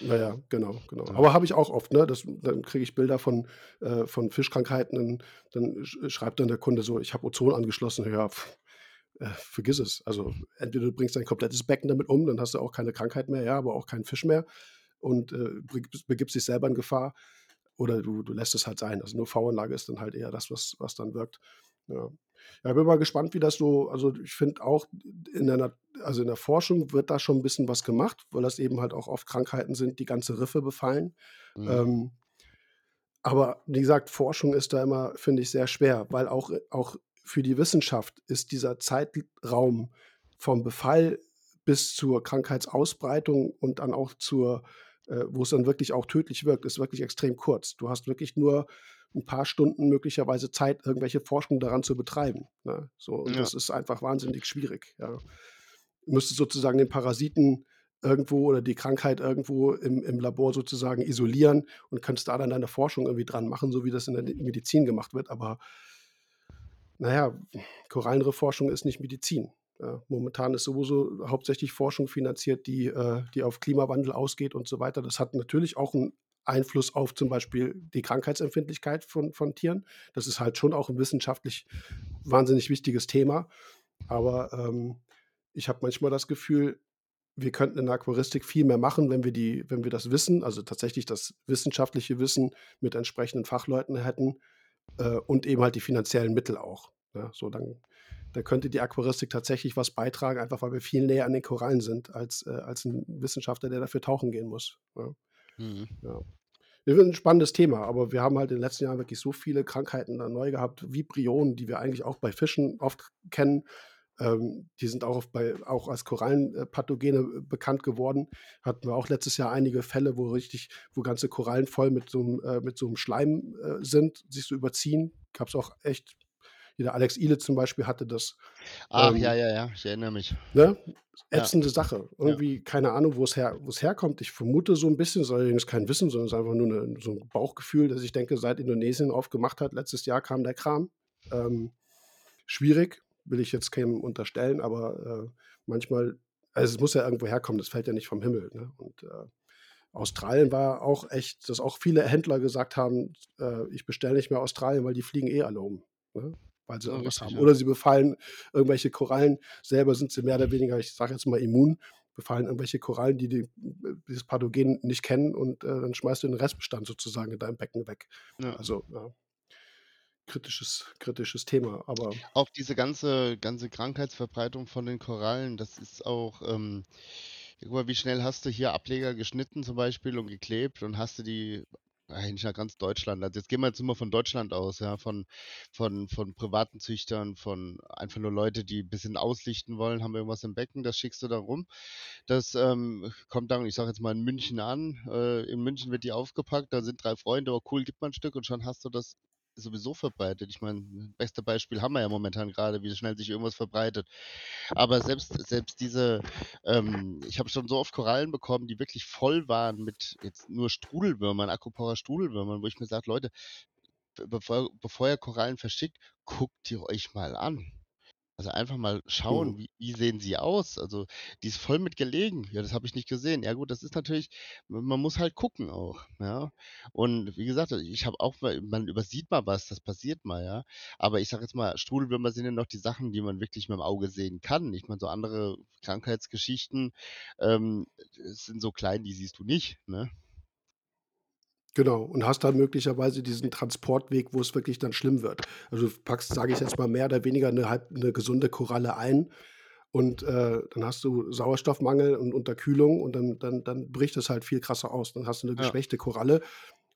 Naja, genau, genau. Aber habe ich auch oft, ne? Das, dann kriege ich Bilder von, äh, von Fischkrankheiten, und dann schreibt dann der Kunde so, ich habe Ozon angeschlossen. Ja, pff, äh, vergiss es. Also entweder du bringst dein komplettes Becken damit um, dann hast du auch keine Krankheit mehr, ja, aber auch keinen Fisch mehr und äh, begibst dich selber in Gefahr. Oder du, du lässt es halt sein. Also nur V-Anlage ist dann halt eher das, was, was dann wirkt. Ja. Ja, bin mal gespannt, wie das so, also ich finde auch in der, also in der Forschung wird da schon ein bisschen was gemacht, weil das eben halt auch oft Krankheiten sind, die ganze Riffe befallen. Mhm. Ähm, aber wie gesagt, Forschung ist da immer, finde ich, sehr schwer, weil auch, auch für die Wissenschaft ist dieser Zeitraum vom Befall bis zur Krankheitsausbreitung und dann auch zur, äh, wo es dann wirklich auch tödlich wirkt, ist wirklich extrem kurz. Du hast wirklich nur ein paar Stunden möglicherweise Zeit, irgendwelche Forschung daran zu betreiben. Ne? So, ja. das ist einfach wahnsinnig schwierig. Ja. Du müsstest sozusagen den Parasiten irgendwo oder die Krankheit irgendwo im, im Labor sozusagen isolieren und könntest da dann deine Forschung irgendwie dran machen, so wie das in der Medizin gemacht wird. Aber naja, Korallenriffforschung ist nicht Medizin. Ja, momentan ist sowieso hauptsächlich Forschung finanziert, die, äh, die auf Klimawandel ausgeht und so weiter. Das hat natürlich auch einen Einfluss auf zum Beispiel die Krankheitsempfindlichkeit von, von Tieren. Das ist halt schon auch ein wissenschaftlich wahnsinnig wichtiges Thema. Aber ähm, ich habe manchmal das Gefühl, wir könnten in der Aquaristik viel mehr machen, wenn wir, die, wenn wir das Wissen, also tatsächlich das wissenschaftliche Wissen mit entsprechenden Fachleuten hätten äh, und eben halt die finanziellen Mittel auch. Ja, so dann, dann könnte die Aquaristik tatsächlich was beitragen, einfach weil wir viel näher an den Korallen sind als, äh, als ein Wissenschaftler, der dafür tauchen gehen muss. Ja. Mhm. ja. Das ist ein spannendes Thema, aber wir haben halt in den letzten Jahren wirklich so viele Krankheiten neu gehabt, Vibrionen, die wir eigentlich auch bei Fischen oft kennen. Ähm, die sind auch, bei, auch als Korallenpathogene äh, bekannt geworden. Hatten wir auch letztes Jahr einige Fälle, wo richtig, wo ganze Korallen voll mit so einem, äh, mit so einem Schleim äh, sind, sich so überziehen. Gab es auch echt der Alex Ile zum Beispiel hatte das. Ach, ähm, ja, ja, ja, ich erinnere mich. Ne? Ätzende ja. Sache. Irgendwie, ja. keine Ahnung, wo es her, herkommt. Ich vermute so ein bisschen, es ist allerdings kein Wissen, sondern es ist einfach nur eine, so ein Bauchgefühl, dass ich denke, seit Indonesien aufgemacht hat, letztes Jahr kam der Kram. Ähm, schwierig, will ich jetzt keinem unterstellen, aber äh, manchmal, also es muss ja irgendwo herkommen, das fällt ja nicht vom Himmel. Ne? Und äh, Australien war auch echt, dass auch viele Händler gesagt haben, äh, ich bestelle nicht mehr Australien, weil die fliegen eh alle um. Ne? Weil sie irgendwas haben. Oder sie befallen irgendwelche Korallen, selber sind sie mehr oder weniger, ich sage jetzt mal, immun, befallen irgendwelche Korallen, die, die dieses Pathogen nicht kennen und äh, dann schmeißt du den Restbestand sozusagen in deinem Becken weg. Ja. Also ja. kritisches kritisches Thema, aber Auch diese ganze ganze Krankheitsverbreitung von den Korallen, das ist auch, ähm guck mal, wie schnell hast du hier Ableger geschnitten zum Beispiel und geklebt und hast du die eigentlich nach ganz Deutschland. Also jetzt gehen wir jetzt mal von Deutschland aus, ja, von, von, von privaten Züchtern, von einfach nur Leute, die ein bisschen auslichten wollen, haben irgendwas im Becken, das schickst du da rum. Das ähm, kommt dann, ich sage jetzt mal in München an. Äh, in München wird die aufgepackt, da sind drei Freunde, oh cool, gib mal ein Stück und schon hast du das sowieso verbreitet. Ich meine, beste Beispiel haben wir ja momentan gerade, wie schnell sich irgendwas verbreitet. Aber selbst, selbst diese, ähm, ich habe schon so oft Korallen bekommen, die wirklich voll waren mit jetzt nur Strudelwürmern, Aquapower Strudelwürmern, wo ich mir sage, Leute, bevor, bevor ihr Korallen verschickt, guckt ihr euch mal an. Also einfach mal schauen, Mhm. wie wie sehen sie aus? Also, die ist voll mit gelegen. Ja, das habe ich nicht gesehen. Ja gut, das ist natürlich man muss halt gucken auch, ja? Und wie gesagt, ich habe auch mal man übersieht mal was, das passiert mal, ja? Aber ich sage jetzt mal, Strudelwürmer sind ja noch die Sachen, die man wirklich mit'm Auge sehen kann. Ich meine, so andere Krankheitsgeschichten, ähm, sind so klein, die siehst du nicht, ne? Genau, und hast dann möglicherweise diesen Transportweg, wo es wirklich dann schlimm wird. Also, du packst, sage ich jetzt mal, mehr oder weniger 'ne halb 'ne gesunde Koralle ein und, äh, dann hast du Sauerstoffmangel und Unterkühlung und dann dann dann bricht es halt viel krasser aus. Dann hast du 'ne Ja. geschwächte Koralle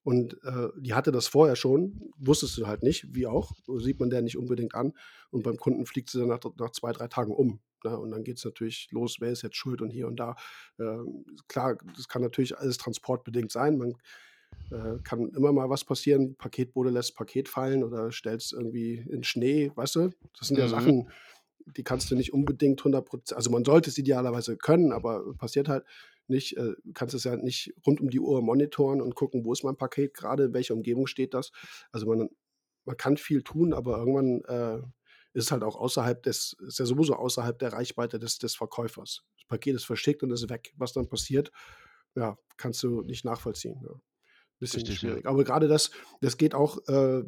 und, äh, die hatte das vorher schon, wusstest du halt nicht, wie auch, sieht man der nicht unbedingt an und beim Kunden fliegt sie dann nach nach 2, 3 Tagen um, ne? Und dann geht's natürlich los, wer ist jetzt schuld und hier und da. Ähm, klar, das kann natürlich alles transportbedingt sein. Man, äh, kann immer mal was passieren. Paketbote lässt Paket fallen oder stellt's irgendwie in Schnee, weißt du? Das sind ja Mhm. Sachen, die kannst du nicht unbedingt 100 %, also, man sollte es idealerweise können, aber passiert halt nicht. Äh, kannst es ja nicht rund um die Uhr monitoren und gucken, wo ist mein Paket grade, in welcher Umgebung steht das? Also, man man kann viel tun, aber irgendwann, äh, ist halt auch außerhalb des ist ja sowieso außerhalb der Reichweite des des Verkäufers. Das Paket ist verschickt und ist weg. Was dann passiert, ja, kannst du nicht nachvollziehen, ja. Bisschen Richtig, ja. schwierig. Aber grade das das geht auch, äh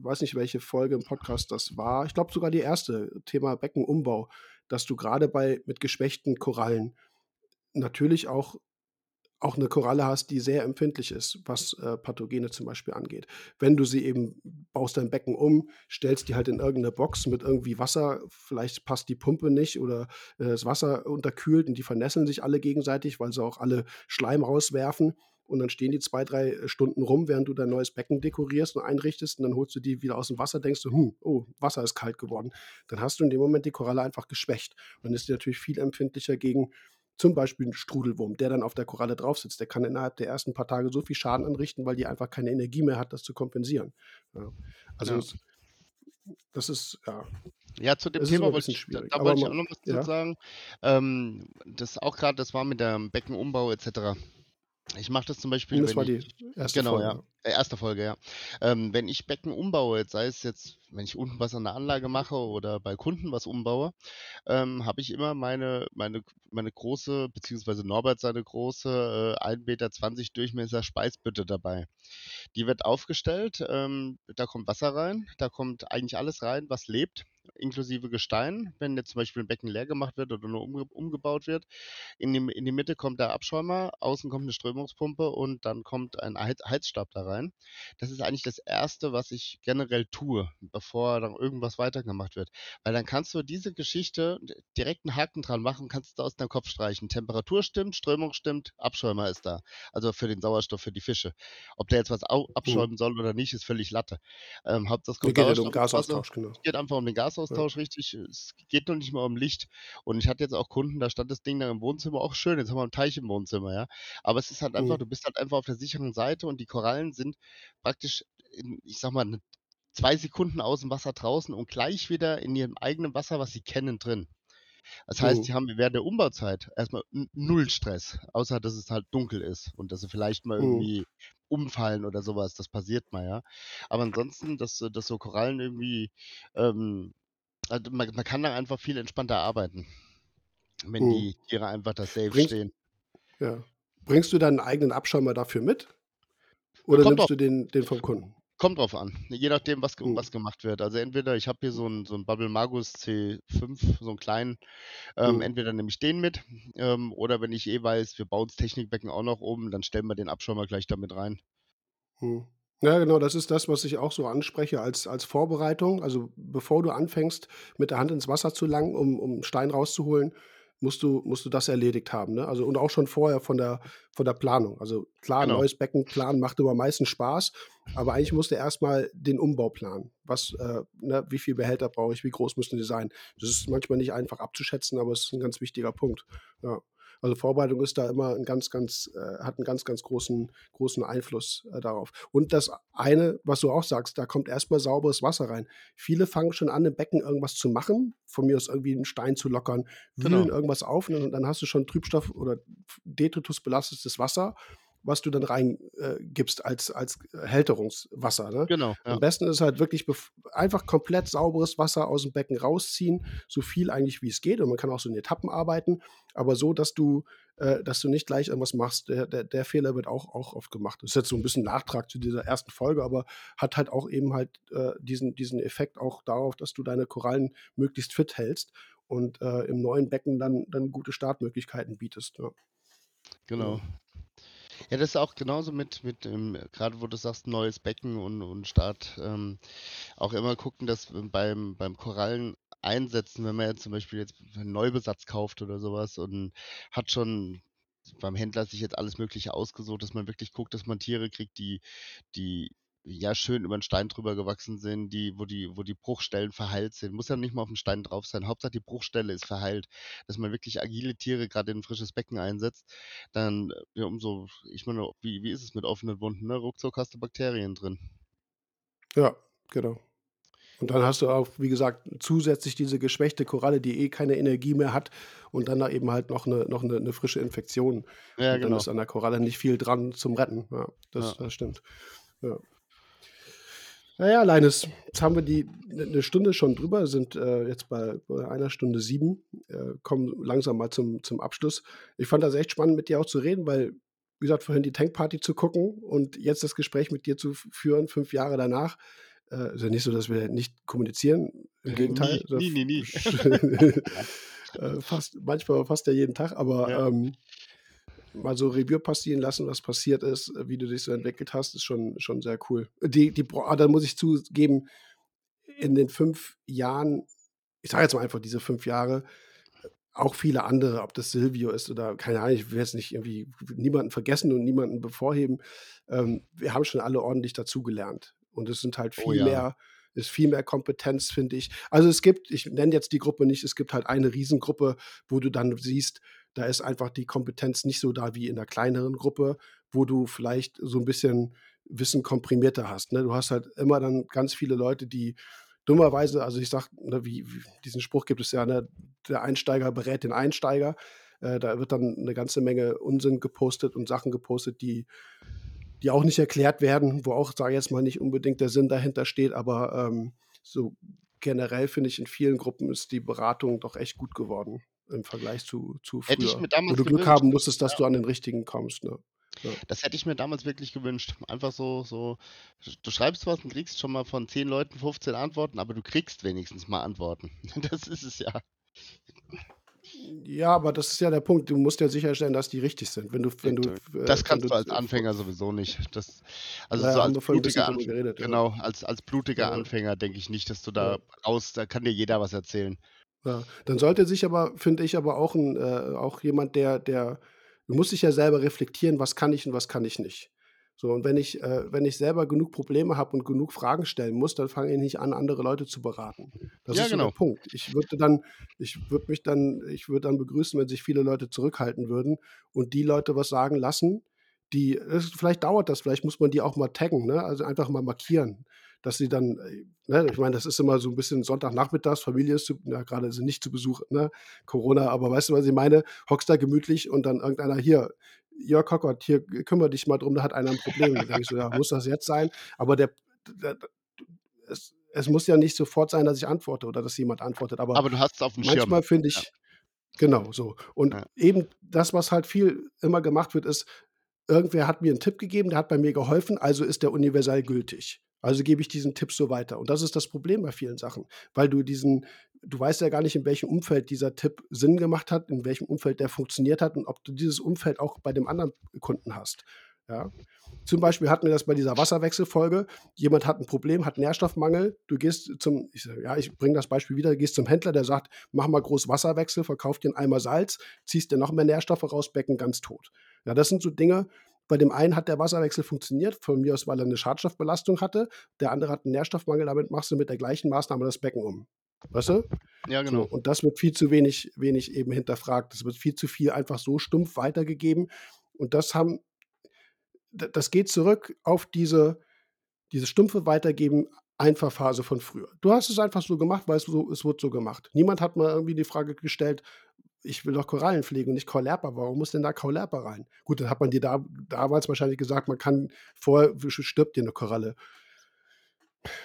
weiß nicht, welche Folge im Podcast das war. Ich glaube sogar die 1. Thema Beckenumbau, dass du grade bei mit geschwächten Korallen natürlich auch auch 'ne Koralle hast, die sehr empfindlich ist, was, äh, Pathogene zum Beispiel angeht. Wenn du sie eben baust dein Becken um, stellst die halt in irgend 'ne Box mit irgendwie Wasser, vielleicht passt die Pumpe nicht oder, äh, das Wasser unterkühlt und die vernässeln sich alle gegenseitig, weil sie auch alle Schleim rauswerfen und dann stehen die 2, 3 Stunden rum, während du dein neues Becken dekorierst und einrichtest und dann holst du die wieder aus'm Wasser, denkst du: „Hm, oh, Wasser ist kalt geworden.“ Dann hast du in dem Moment die Koralle einfach geschwächt. Dann ist die natürlich viel empfindlicher gegen zum Beispiel 'n Strudelwurm, der dann auf der Koralle drauf sitzt. Der kann innerhalb der ersten paar Tage so viel Schaden anrichten, weil die einfach keine Energie mehr hat, das zu kompensieren, ja. Also, Ja. das ist ja Ja, zu dem immer Thema wollte ich da da wollte ich auch noch was zu ja? sagen. Ähm, das auch grad das war mit dem Beckenumbau et cetera. Ich mache das zum Und Beispiel, das wenn war ich die 1. genau, Folge, ja. Äh, 1. Folge, ja. Ähm, wenn ich Becken umbaue, sei es jetzt, wenn ich unten was an der Anlage mache oder bei Kunden was umbaue, ähm, habe ich immer meine meine meine große beziehungsweise Norbert seine große, äh, 1,20 m Durchmesser Speisbütte dabei. Die wird aufgestellt, ähm, da kommt Wasser rein, da kommt eigentlich alles rein, was lebt, inklusive Gestein, wenn jetzt zum Beispiel 'n Becken leer gemacht wird oder nur umge umgebaut wird. In die in die Mitte kommt der Abschäumer, außen kommt 'ne Strömungspumpe und dann kommt ein Heiz Heizstab da rein. Das ist eigentlich das 1., was ich generell tue, bevor dann irgendwas weitergemacht wird. Weil dann kannst du diese Geschichte direkt 'n Haken dran machen, kannst du aus deinem Kopf streichen. Temperatur stimmt, Strömung stimmt, Abschäumer ist da, also für den Sauerstoff für die Fische. Ob der jetzt was Mhm. abschäumen soll oder nicht, ist völlig Latte. Ähm, Hauptsache es kommt geht halt um Sauerstoff Wasser. Gasaustausch, genau. Es geht einfach um den Ja. Gasaustausch, richtig. Es geht noch nicht mal um Licht. Und ich hatte jetzt auch Kunden, da stand das Ding dann im Wohnzimmer, auch schön, jetzt haben wir 'n Teich im Wohnzimmer, ja? Aber es ist halt einfach Mhm. du bist halt einfach auf der sicheren Seite und die Korallen sind praktisch in, ich sage mal, 'ne 2 Sekunden aus'm Wasser draußen und gleich wieder in ihrem eigenen Wasser, was sie kennen, drin. Das heißt, sie haben während der Umbauzeit erst mal n null Stress, außer dass es halt dunkel ist und dass sie vielleicht mal irgendwie umfallen oder so was, das passiert mal, ja? Aber ansonsten, dass dass so Korallen irgendwie, ähm also, man man kann da einfach viel entspannter arbeiten, wenn die Tiere einfach da safe Bringst stehen. ja. Bringst du deinen eigenen Abschäumer dafür mit oder kommt drauf nimmst du den den vom Kunden? kommt drauf an, je nachdem, was Mhm. was gemacht wird. Also, entweder ich habe hier so 'n so 'n Bubble Magus C5, so 'n kleinen, ähm, Mhm. entweder nehme ich den mit, ähm, oder wenn ich eh weiß, wir bauen's Technikbecken auch noch um, dann stellen wir den Abschäumer gleich da mit rein. Mhm. Ja, genau, das ist das, was ich auch so anspreche als als Vorbereitung. Also, bevor du anfängst, mit der Hand ins Wasser zu langen, um um Stein rauszuholen, musst du musst du das erledigt haben, ne? Also, und auch schon vorher von der von der Planung. Also, klar, Genau. neues Becken planen macht immer am meisten Spaß, aber eigentlich musst du erst mal den Umbau planen. Was, äh ne, wie viel Behälter brauche ich, wie groß müssen die sein? Das ist manchmal nicht einfach abzuschätzen, aber es ist 'n ganz wichtiger Punkt, ja. Also, Vorbereitung ist da immer 'n ganz, ganz äh, hat 'n ganz, ganz großen großen Einfluss, äh, darauf. Und das eine, was du auch sagst, da kommt erst mal sauberes Wasser rein. Viele fangen schon an, im Becken irgendwas zu machen, von mir aus irgendwie 'n Stein zu lockern, wühlen Genau. irgendwas auf, und dann hast du schon Trübstoff oder detritusbelastetes Wasser, was du dann rein, äh, gibst als als Hälterungswasser, ne? Genau, Am ja. besten ist halt wirklich einfach komplett sauberes Wasser aus'm Becken rausziehen, so viel eigentlich wie es geht und man kann auch so in Etappen arbeiten, aber so, dass du äh, dass du nicht gleich irgendwas machst. Der der der Fehler wird auch auch oft gemacht. Das ist jetzt so 'n bisschen Nachtrag zu dieser ersten Folge, aber hat halt auch eben halt, äh, diesen diesen Effekt auch darauf, dass du deine Korallen möglichst fit hältst und, äh, im neuen Becken dann dann gute Startmöglichkeiten bietest, ja. Genau. Ja, das ist auch genauso mit mit, ähm grade wo du sagst, neues Becken und und Start, ähm, auch immer gucken, dass beim beim Korallen einsetzen, wenn man jetzt zum Beispiel jetzt 'n Neubesatz kauft oder so was und hat schon beim Händler sich jetzt alles Mögliche ausgesucht, dass man wirklich guckt, dass man Tiere kriegt, die die, ja, schön über 'n Stein drüber gewachsen sind, die wo die wo die Bruchstellen verheilt sind. Muss ja nicht mal auf'm Stein drauf sein. Hauptsache die Bruchstelle ist verheilt, dass man wirklich agile Tiere grad in 'n frisches Becken einsetzt. Dann, ja, umso ich meine, wie wie ist es mit offenen Wunden, ne? Ruckzuck hast du Bakterien drin. Ja, genau. Und dann hast du auch, wie gesagt, zusätzlich diese geschwächte Koralle, die eh keine Energie mehr hat und dann da eben halt noch 'ne noch 'ne 'ne frische Infektion. Ja, Und dann genau. ist an der Koralle nicht viel dran zum Retten. Ja, das Ja. das stimmt. Ja. Na ja, Leines, jetzt haben wir die 'ne 'ne Stunde schon drüber, sind, äh, jetzt bei bei 1 Stunde 7, äh, kommen langsam mal zum zum Abschluss. Ich fand das echt spannend, mit dir auch zu reden, weil, wie gesagt, vorhin die Tankparty zu gucken und jetzt das Gespräch mit dir zu führen, 5 Jahre danach. Äh, ist ja nicht so, dass wir nicht kommunizieren, im Gegenteil. Nie, nie, nie, nie. <laughs> Äh, fast manchmal fast ja jeden Tag, aber, Ja. ähm, mal so Revue passieren lassen, was passiert ist, äh, wie du dich so entwickelt hast, ist schon schon sehr cool. Die die ah, da muss ich zugeben, in den 5 Jahren ich sage jetzt mal einfach diese 5 Jahre, äh, auch viele andere, ob das Silvio ist oder keine Ahnung, ich will jetzt nicht irgendwie niemanden vergessen und niemanden bevorheben. Ähm, wir haben schon alle ordentlich dazugelernt. Und es sind halt Oh viel ja. mehr ist viel mehr Kompetenz, finde ich. Also, es gibt ich nenne jetzt die Gruppe nicht, es gibt halt eine Riesengruppe, wo du dann siehst, da ist einfach die Kompetenz nicht so da wie in 'ner kleineren Gruppe, wo du vielleicht so 'n bisschen Wissen komprimierter hast, ne? Du hast halt immer dann ganz viele Leute, die dummerweise also, ich sage, ne, wie wie diesen Spruch gibt es ja, ne: „Der Einsteiger berät den Einsteiger.“ Äh, da wird dann 'ne ganze Menge Unsinn gepostet und Sachen gepostet, die die auch nicht erklärt werden, wo auch, sage ich jetzt mal, nicht unbedingt der Sinn dahinter steht, aber, ähm, so generell finde ich, in vielen Gruppen ist die Beratung doch echt gut geworden im Vergleich zu zu Hätte ich früher, mir wo damals du Glück gewünscht. haben musstest, dass Ja. du an den Richtigen kommst, ne? Ja. Das hätte ich mir damals wirklich gewünscht. <laughs> Einfach so so du schreibst was und kriegst schon mal von 10 Leuten 15 Antworten, aber du kriegst wenigstens mal Antworten. <laughs> Das ist es ja. Ja, aber das ist ja der Punkt. Du musst ja sicherstellen, dass die richtig sind. Wenn du wenn du äh, Das wenn kannst du du als äh, Anfänger sowieso nicht. Das also, Na so als blutiger drüber Anf geredet, ja. genau, als als blutiger Ja. Anfänger denke ich nicht, dass du da raus da kann dir jeder was erzählen. Ja, dann sollte sich aber, finde ich, aber auch 'n äh, auch jemand, der der du musst dich ja selber reflektieren: „Was kann ich und was kann ich nicht?“ So, und wenn ich äh, wenn ich selber genug Probleme habe und genug Fragen stellen muss, dann fange ich nicht an, andere Leute zu beraten. Das Ja, ist so der genau. Punkt. Ich würde dann ich würde mich dann ich würde dann begrüßen, wenn sich viele Leute zurückhalten würden und die Leute was sagen lassen, die es vielleicht dauert das, vielleicht muss man die auch mal taggen, ne? Also, einfach mal markieren, dass sie dann äh, ne, ich meine, das ist immer so 'n bisschen Sonntagnachmittags, Familie ist zu ja, grade sind nicht zu Besuch, ne, Corona, aber weißt du, was ich meine? Hockst da gemütlich und dann irgendeiner: „Hier, Jörg Hockert, hier, kümmere dich mal drum, da hat einer 'n Problem.“ Dann denke ich so: „Ja, muss das jetzt sein?“ Aber der d d es es muss ja nicht sofort sein, dass ich antworte oder dass jemand antwortet, aber Aber du hast es auf'm Schirm. manchmal finde Ja. ich genau so. Und Ja. eben das, was halt viel immer gemacht wird, ist, irgendwer hat mir 'n Tipp gegeben, der hat bei mir geholfen, also ist der universell gültig. Also, gebe ich diesen Tipp so weiter. Und das ist das Problem bei vielen Sachen, weil du diesen du weißt ja gar nicht, in welchem Umfeld dieser Tipp Sinn gemacht hat, in welchem Umfeld der funktioniert hat und ob du dieses Umfeld auch bei dem anderen Kunden hast. Ja. Zum Beispiel hatten wir das bei dieser Wasserwechselfolge. Jemand hat ein Problem, hat Nährstoffmangel. Du gehst zum, ich, ja, ich bringe das Beispiel wieder, gehst zum Händler, der sagt, mach mal groß Wasserwechsel, verkauf dir einen Eimer Salz, ziehst dir noch mehr Nährstoffe raus, Becken ganz tot. Ja, das sind so Dinge, bei dem einen hat der Wasserwechsel funktioniert, von mir aus, weil er eine Schadstoffbelastung hatte. Der andere hat einen Nährstoffmangel, damit machst du mit der gleichen Maßnahme das Becken um. Weißt du? Ja, genau. So, und das wird viel zu wenig, wenig eben hinterfragt. Das wird viel zu viel einfach so stumpf weitergegeben. Und das haben das geht zurück auf diese, diese stumpfe Weitergeben Einfachphase von früher. Du hast es einfach so gemacht, weil es, so, es wurde so gemacht. Niemand hat mal irgendwie die Frage gestellt, ich will doch Korallen pflegen und nicht Kaulerpa. Warum muss denn da Kaulerpa rein? Gut, dann hat man dir da, damals wahrscheinlich gesagt, man kann vorher stirbt dir eine Koralle.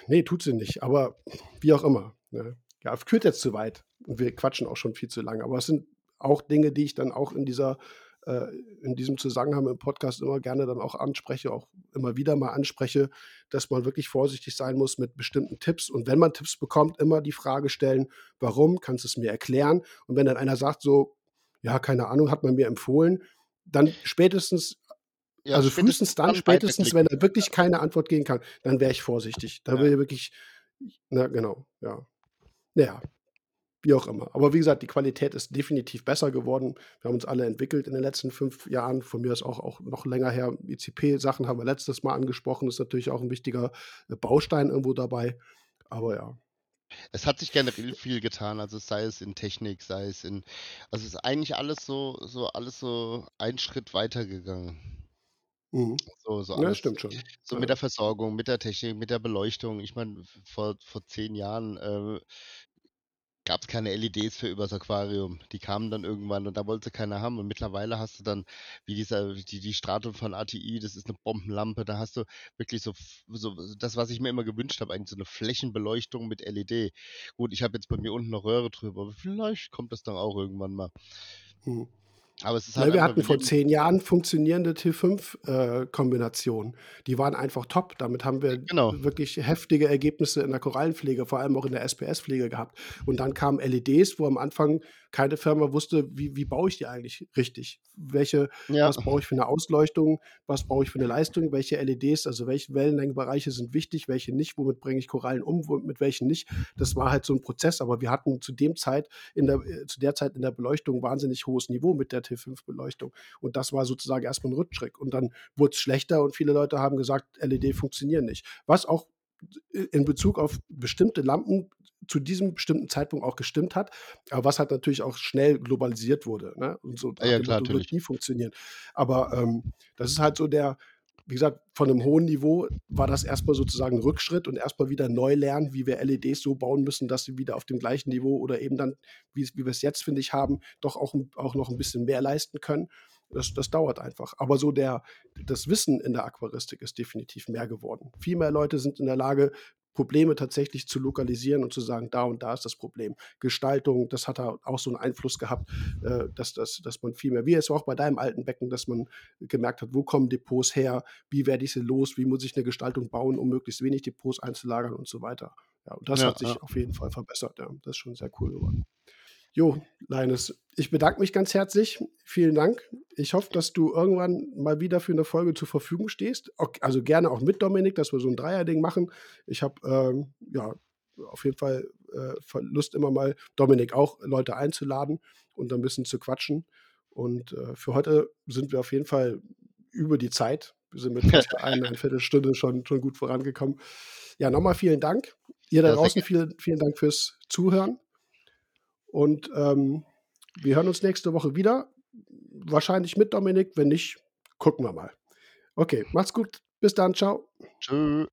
Nee, tut sie nicht, aber wie auch immer. Ne? Ja, führt jetzt zu weit. Und wir quatschen auch schon viel zu lange. Aber es sind auch Dinge, die ich dann auch in dieser in diesem Zusammenhang im Podcast immer gerne dann auch anspreche, auch immer wieder mal anspreche, dass man wirklich vorsichtig sein muss mit bestimmten Tipps. Und wenn man Tipps bekommt, immer die Frage stellen, warum, kannst du es mir erklären? Und wenn dann einer sagt so, ja, keine Ahnung, hat man mir empfohlen, dann spätestens ja, also frühestens dann, spätestens, wenn er wirklich keine Antwort geben kann, dann wäre ich vorsichtig. Da ja. will ich wirklich, na genau, ja. Naja, wie auch immer. Aber wie gesagt, die Qualität ist definitiv besser geworden. Wir haben uns alle entwickelt in den letzten fünf Jahren. Von mir ist auch, auch noch länger her. ICP-Sachen haben wir letztes Mal angesprochen. Ist natürlich auch ein wichtiger äh, Baustein irgendwo dabei. Aber ja. Es hat sich generell viel getan, also sei es in Technik, sei es in, also es ist eigentlich alles so, so alles so ein Schritt weitergegangen. Mhm. So, so ja, stimmt schon. So ja. mit der Versorgung, mit der Technik, mit der Beleuchtung. Ich meine, vor, vor zehn Jahren äh, gab es keine LEDs für übers Aquarium. Die kamen dann irgendwann und da wollte keiner haben. Und mittlerweile hast du dann, wie dieser, die, die Stratum von ATI, das ist eine Bombenlampe, da hast du wirklich so, so das, was ich mir immer gewünscht habe, eigentlich so eine Flächenbeleuchtung mit LED. Gut, ich habe jetzt bei mir unten eine Röhre drüber, aber vielleicht kommt das dann auch irgendwann mal. Hm. Aber es ist halt ja, wir hatten vor zehn Jahren funktionierende T5-Kombinationen. Äh, die waren einfach top. Damit haben wir genau. wirklich heftige Ergebnisse in der Korallenpflege, vor allem auch in der SPS-Pflege gehabt. Und dann kamen LEDs, wo am Anfang keine Firma wusste, wie, wie baue ich die eigentlich richtig? Welche, ja. was brauche ich für eine Ausleuchtung? Was brauche ich für eine Leistung? Welche LEDs, also welche Wellenlängenbereiche sind wichtig, welche nicht? Womit bringe ich Korallen um? Mit welchen nicht? Das war halt so ein Prozess. Aber wir hatten zu dem Zeit in der, äh, zu der Zeit in der Beleuchtung wahnsinnig hohes Niveau mit der T5-Beleuchtung. Und das war sozusagen erstmal ein Rückschritt. Und dann wurde es schlechter und viele Leute haben gesagt, LED funktionieren nicht. Was auch in Bezug auf bestimmte Lampen zu diesem bestimmten Zeitpunkt auch gestimmt hat, aber was halt natürlich auch schnell globalisiert wurde. Ne? Und so ja, klar, Motto, wird nie funktionieren. Aber ähm, das ist halt so der, wie gesagt, von einem hohen Niveau war das erstmal sozusagen ein Rückschritt und erstmal wieder neu lernen, wie wir LEDs so bauen müssen, dass sie wieder auf dem gleichen Niveau oder eben dann, wie, wie wir es jetzt, finde ich, haben, doch auch, auch noch ein bisschen mehr leisten können. Das, das dauert einfach. Aber so der, das Wissen in der Aquaristik ist definitiv mehr geworden. Viel mehr Leute sind in der Lage, Probleme tatsächlich zu lokalisieren und zu sagen, da und da ist das Problem. Gestaltung, das hat auch so einen Einfluss gehabt, äh, dass, dass, dass man viel mehr, wie es auch bei deinem alten Becken, dass man gemerkt hat, wo kommen Depots her, wie werde ich sie los, wie muss ich eine Gestaltung bauen, um möglichst wenig Depots einzulagern und so weiter. Ja, und das ja, hat sich ja. auf jeden Fall verbessert. Ja. Das ist schon sehr cool geworden. Jo, Leines, ich bedanke mich ganz herzlich. Vielen Dank. Ich hoffe, dass du irgendwann mal wieder für eine Folge zur Verfügung stehst. Also gerne auch mit Dominik, dass wir so ein Dreierding machen. Ich habe ähm, ja auf jeden Fall äh, Lust, immer mal Dominik auch Leute einzuladen und ein bisschen zu quatschen. Und äh, für heute sind wir auf jeden Fall über die Zeit. Wir sind <laughs> mit fast einer Viertelstunde schon, schon gut vorangekommen. Ja, nochmal vielen Dank. Ihr da draußen, vielen, vielen Dank fürs Zuhören. Und ähm, wir hören uns nächste Woche wieder. Wahrscheinlich mit Dominik. Wenn nicht, gucken wir mal. Okay, macht's gut. Bis dann. Ciao. Tschüss.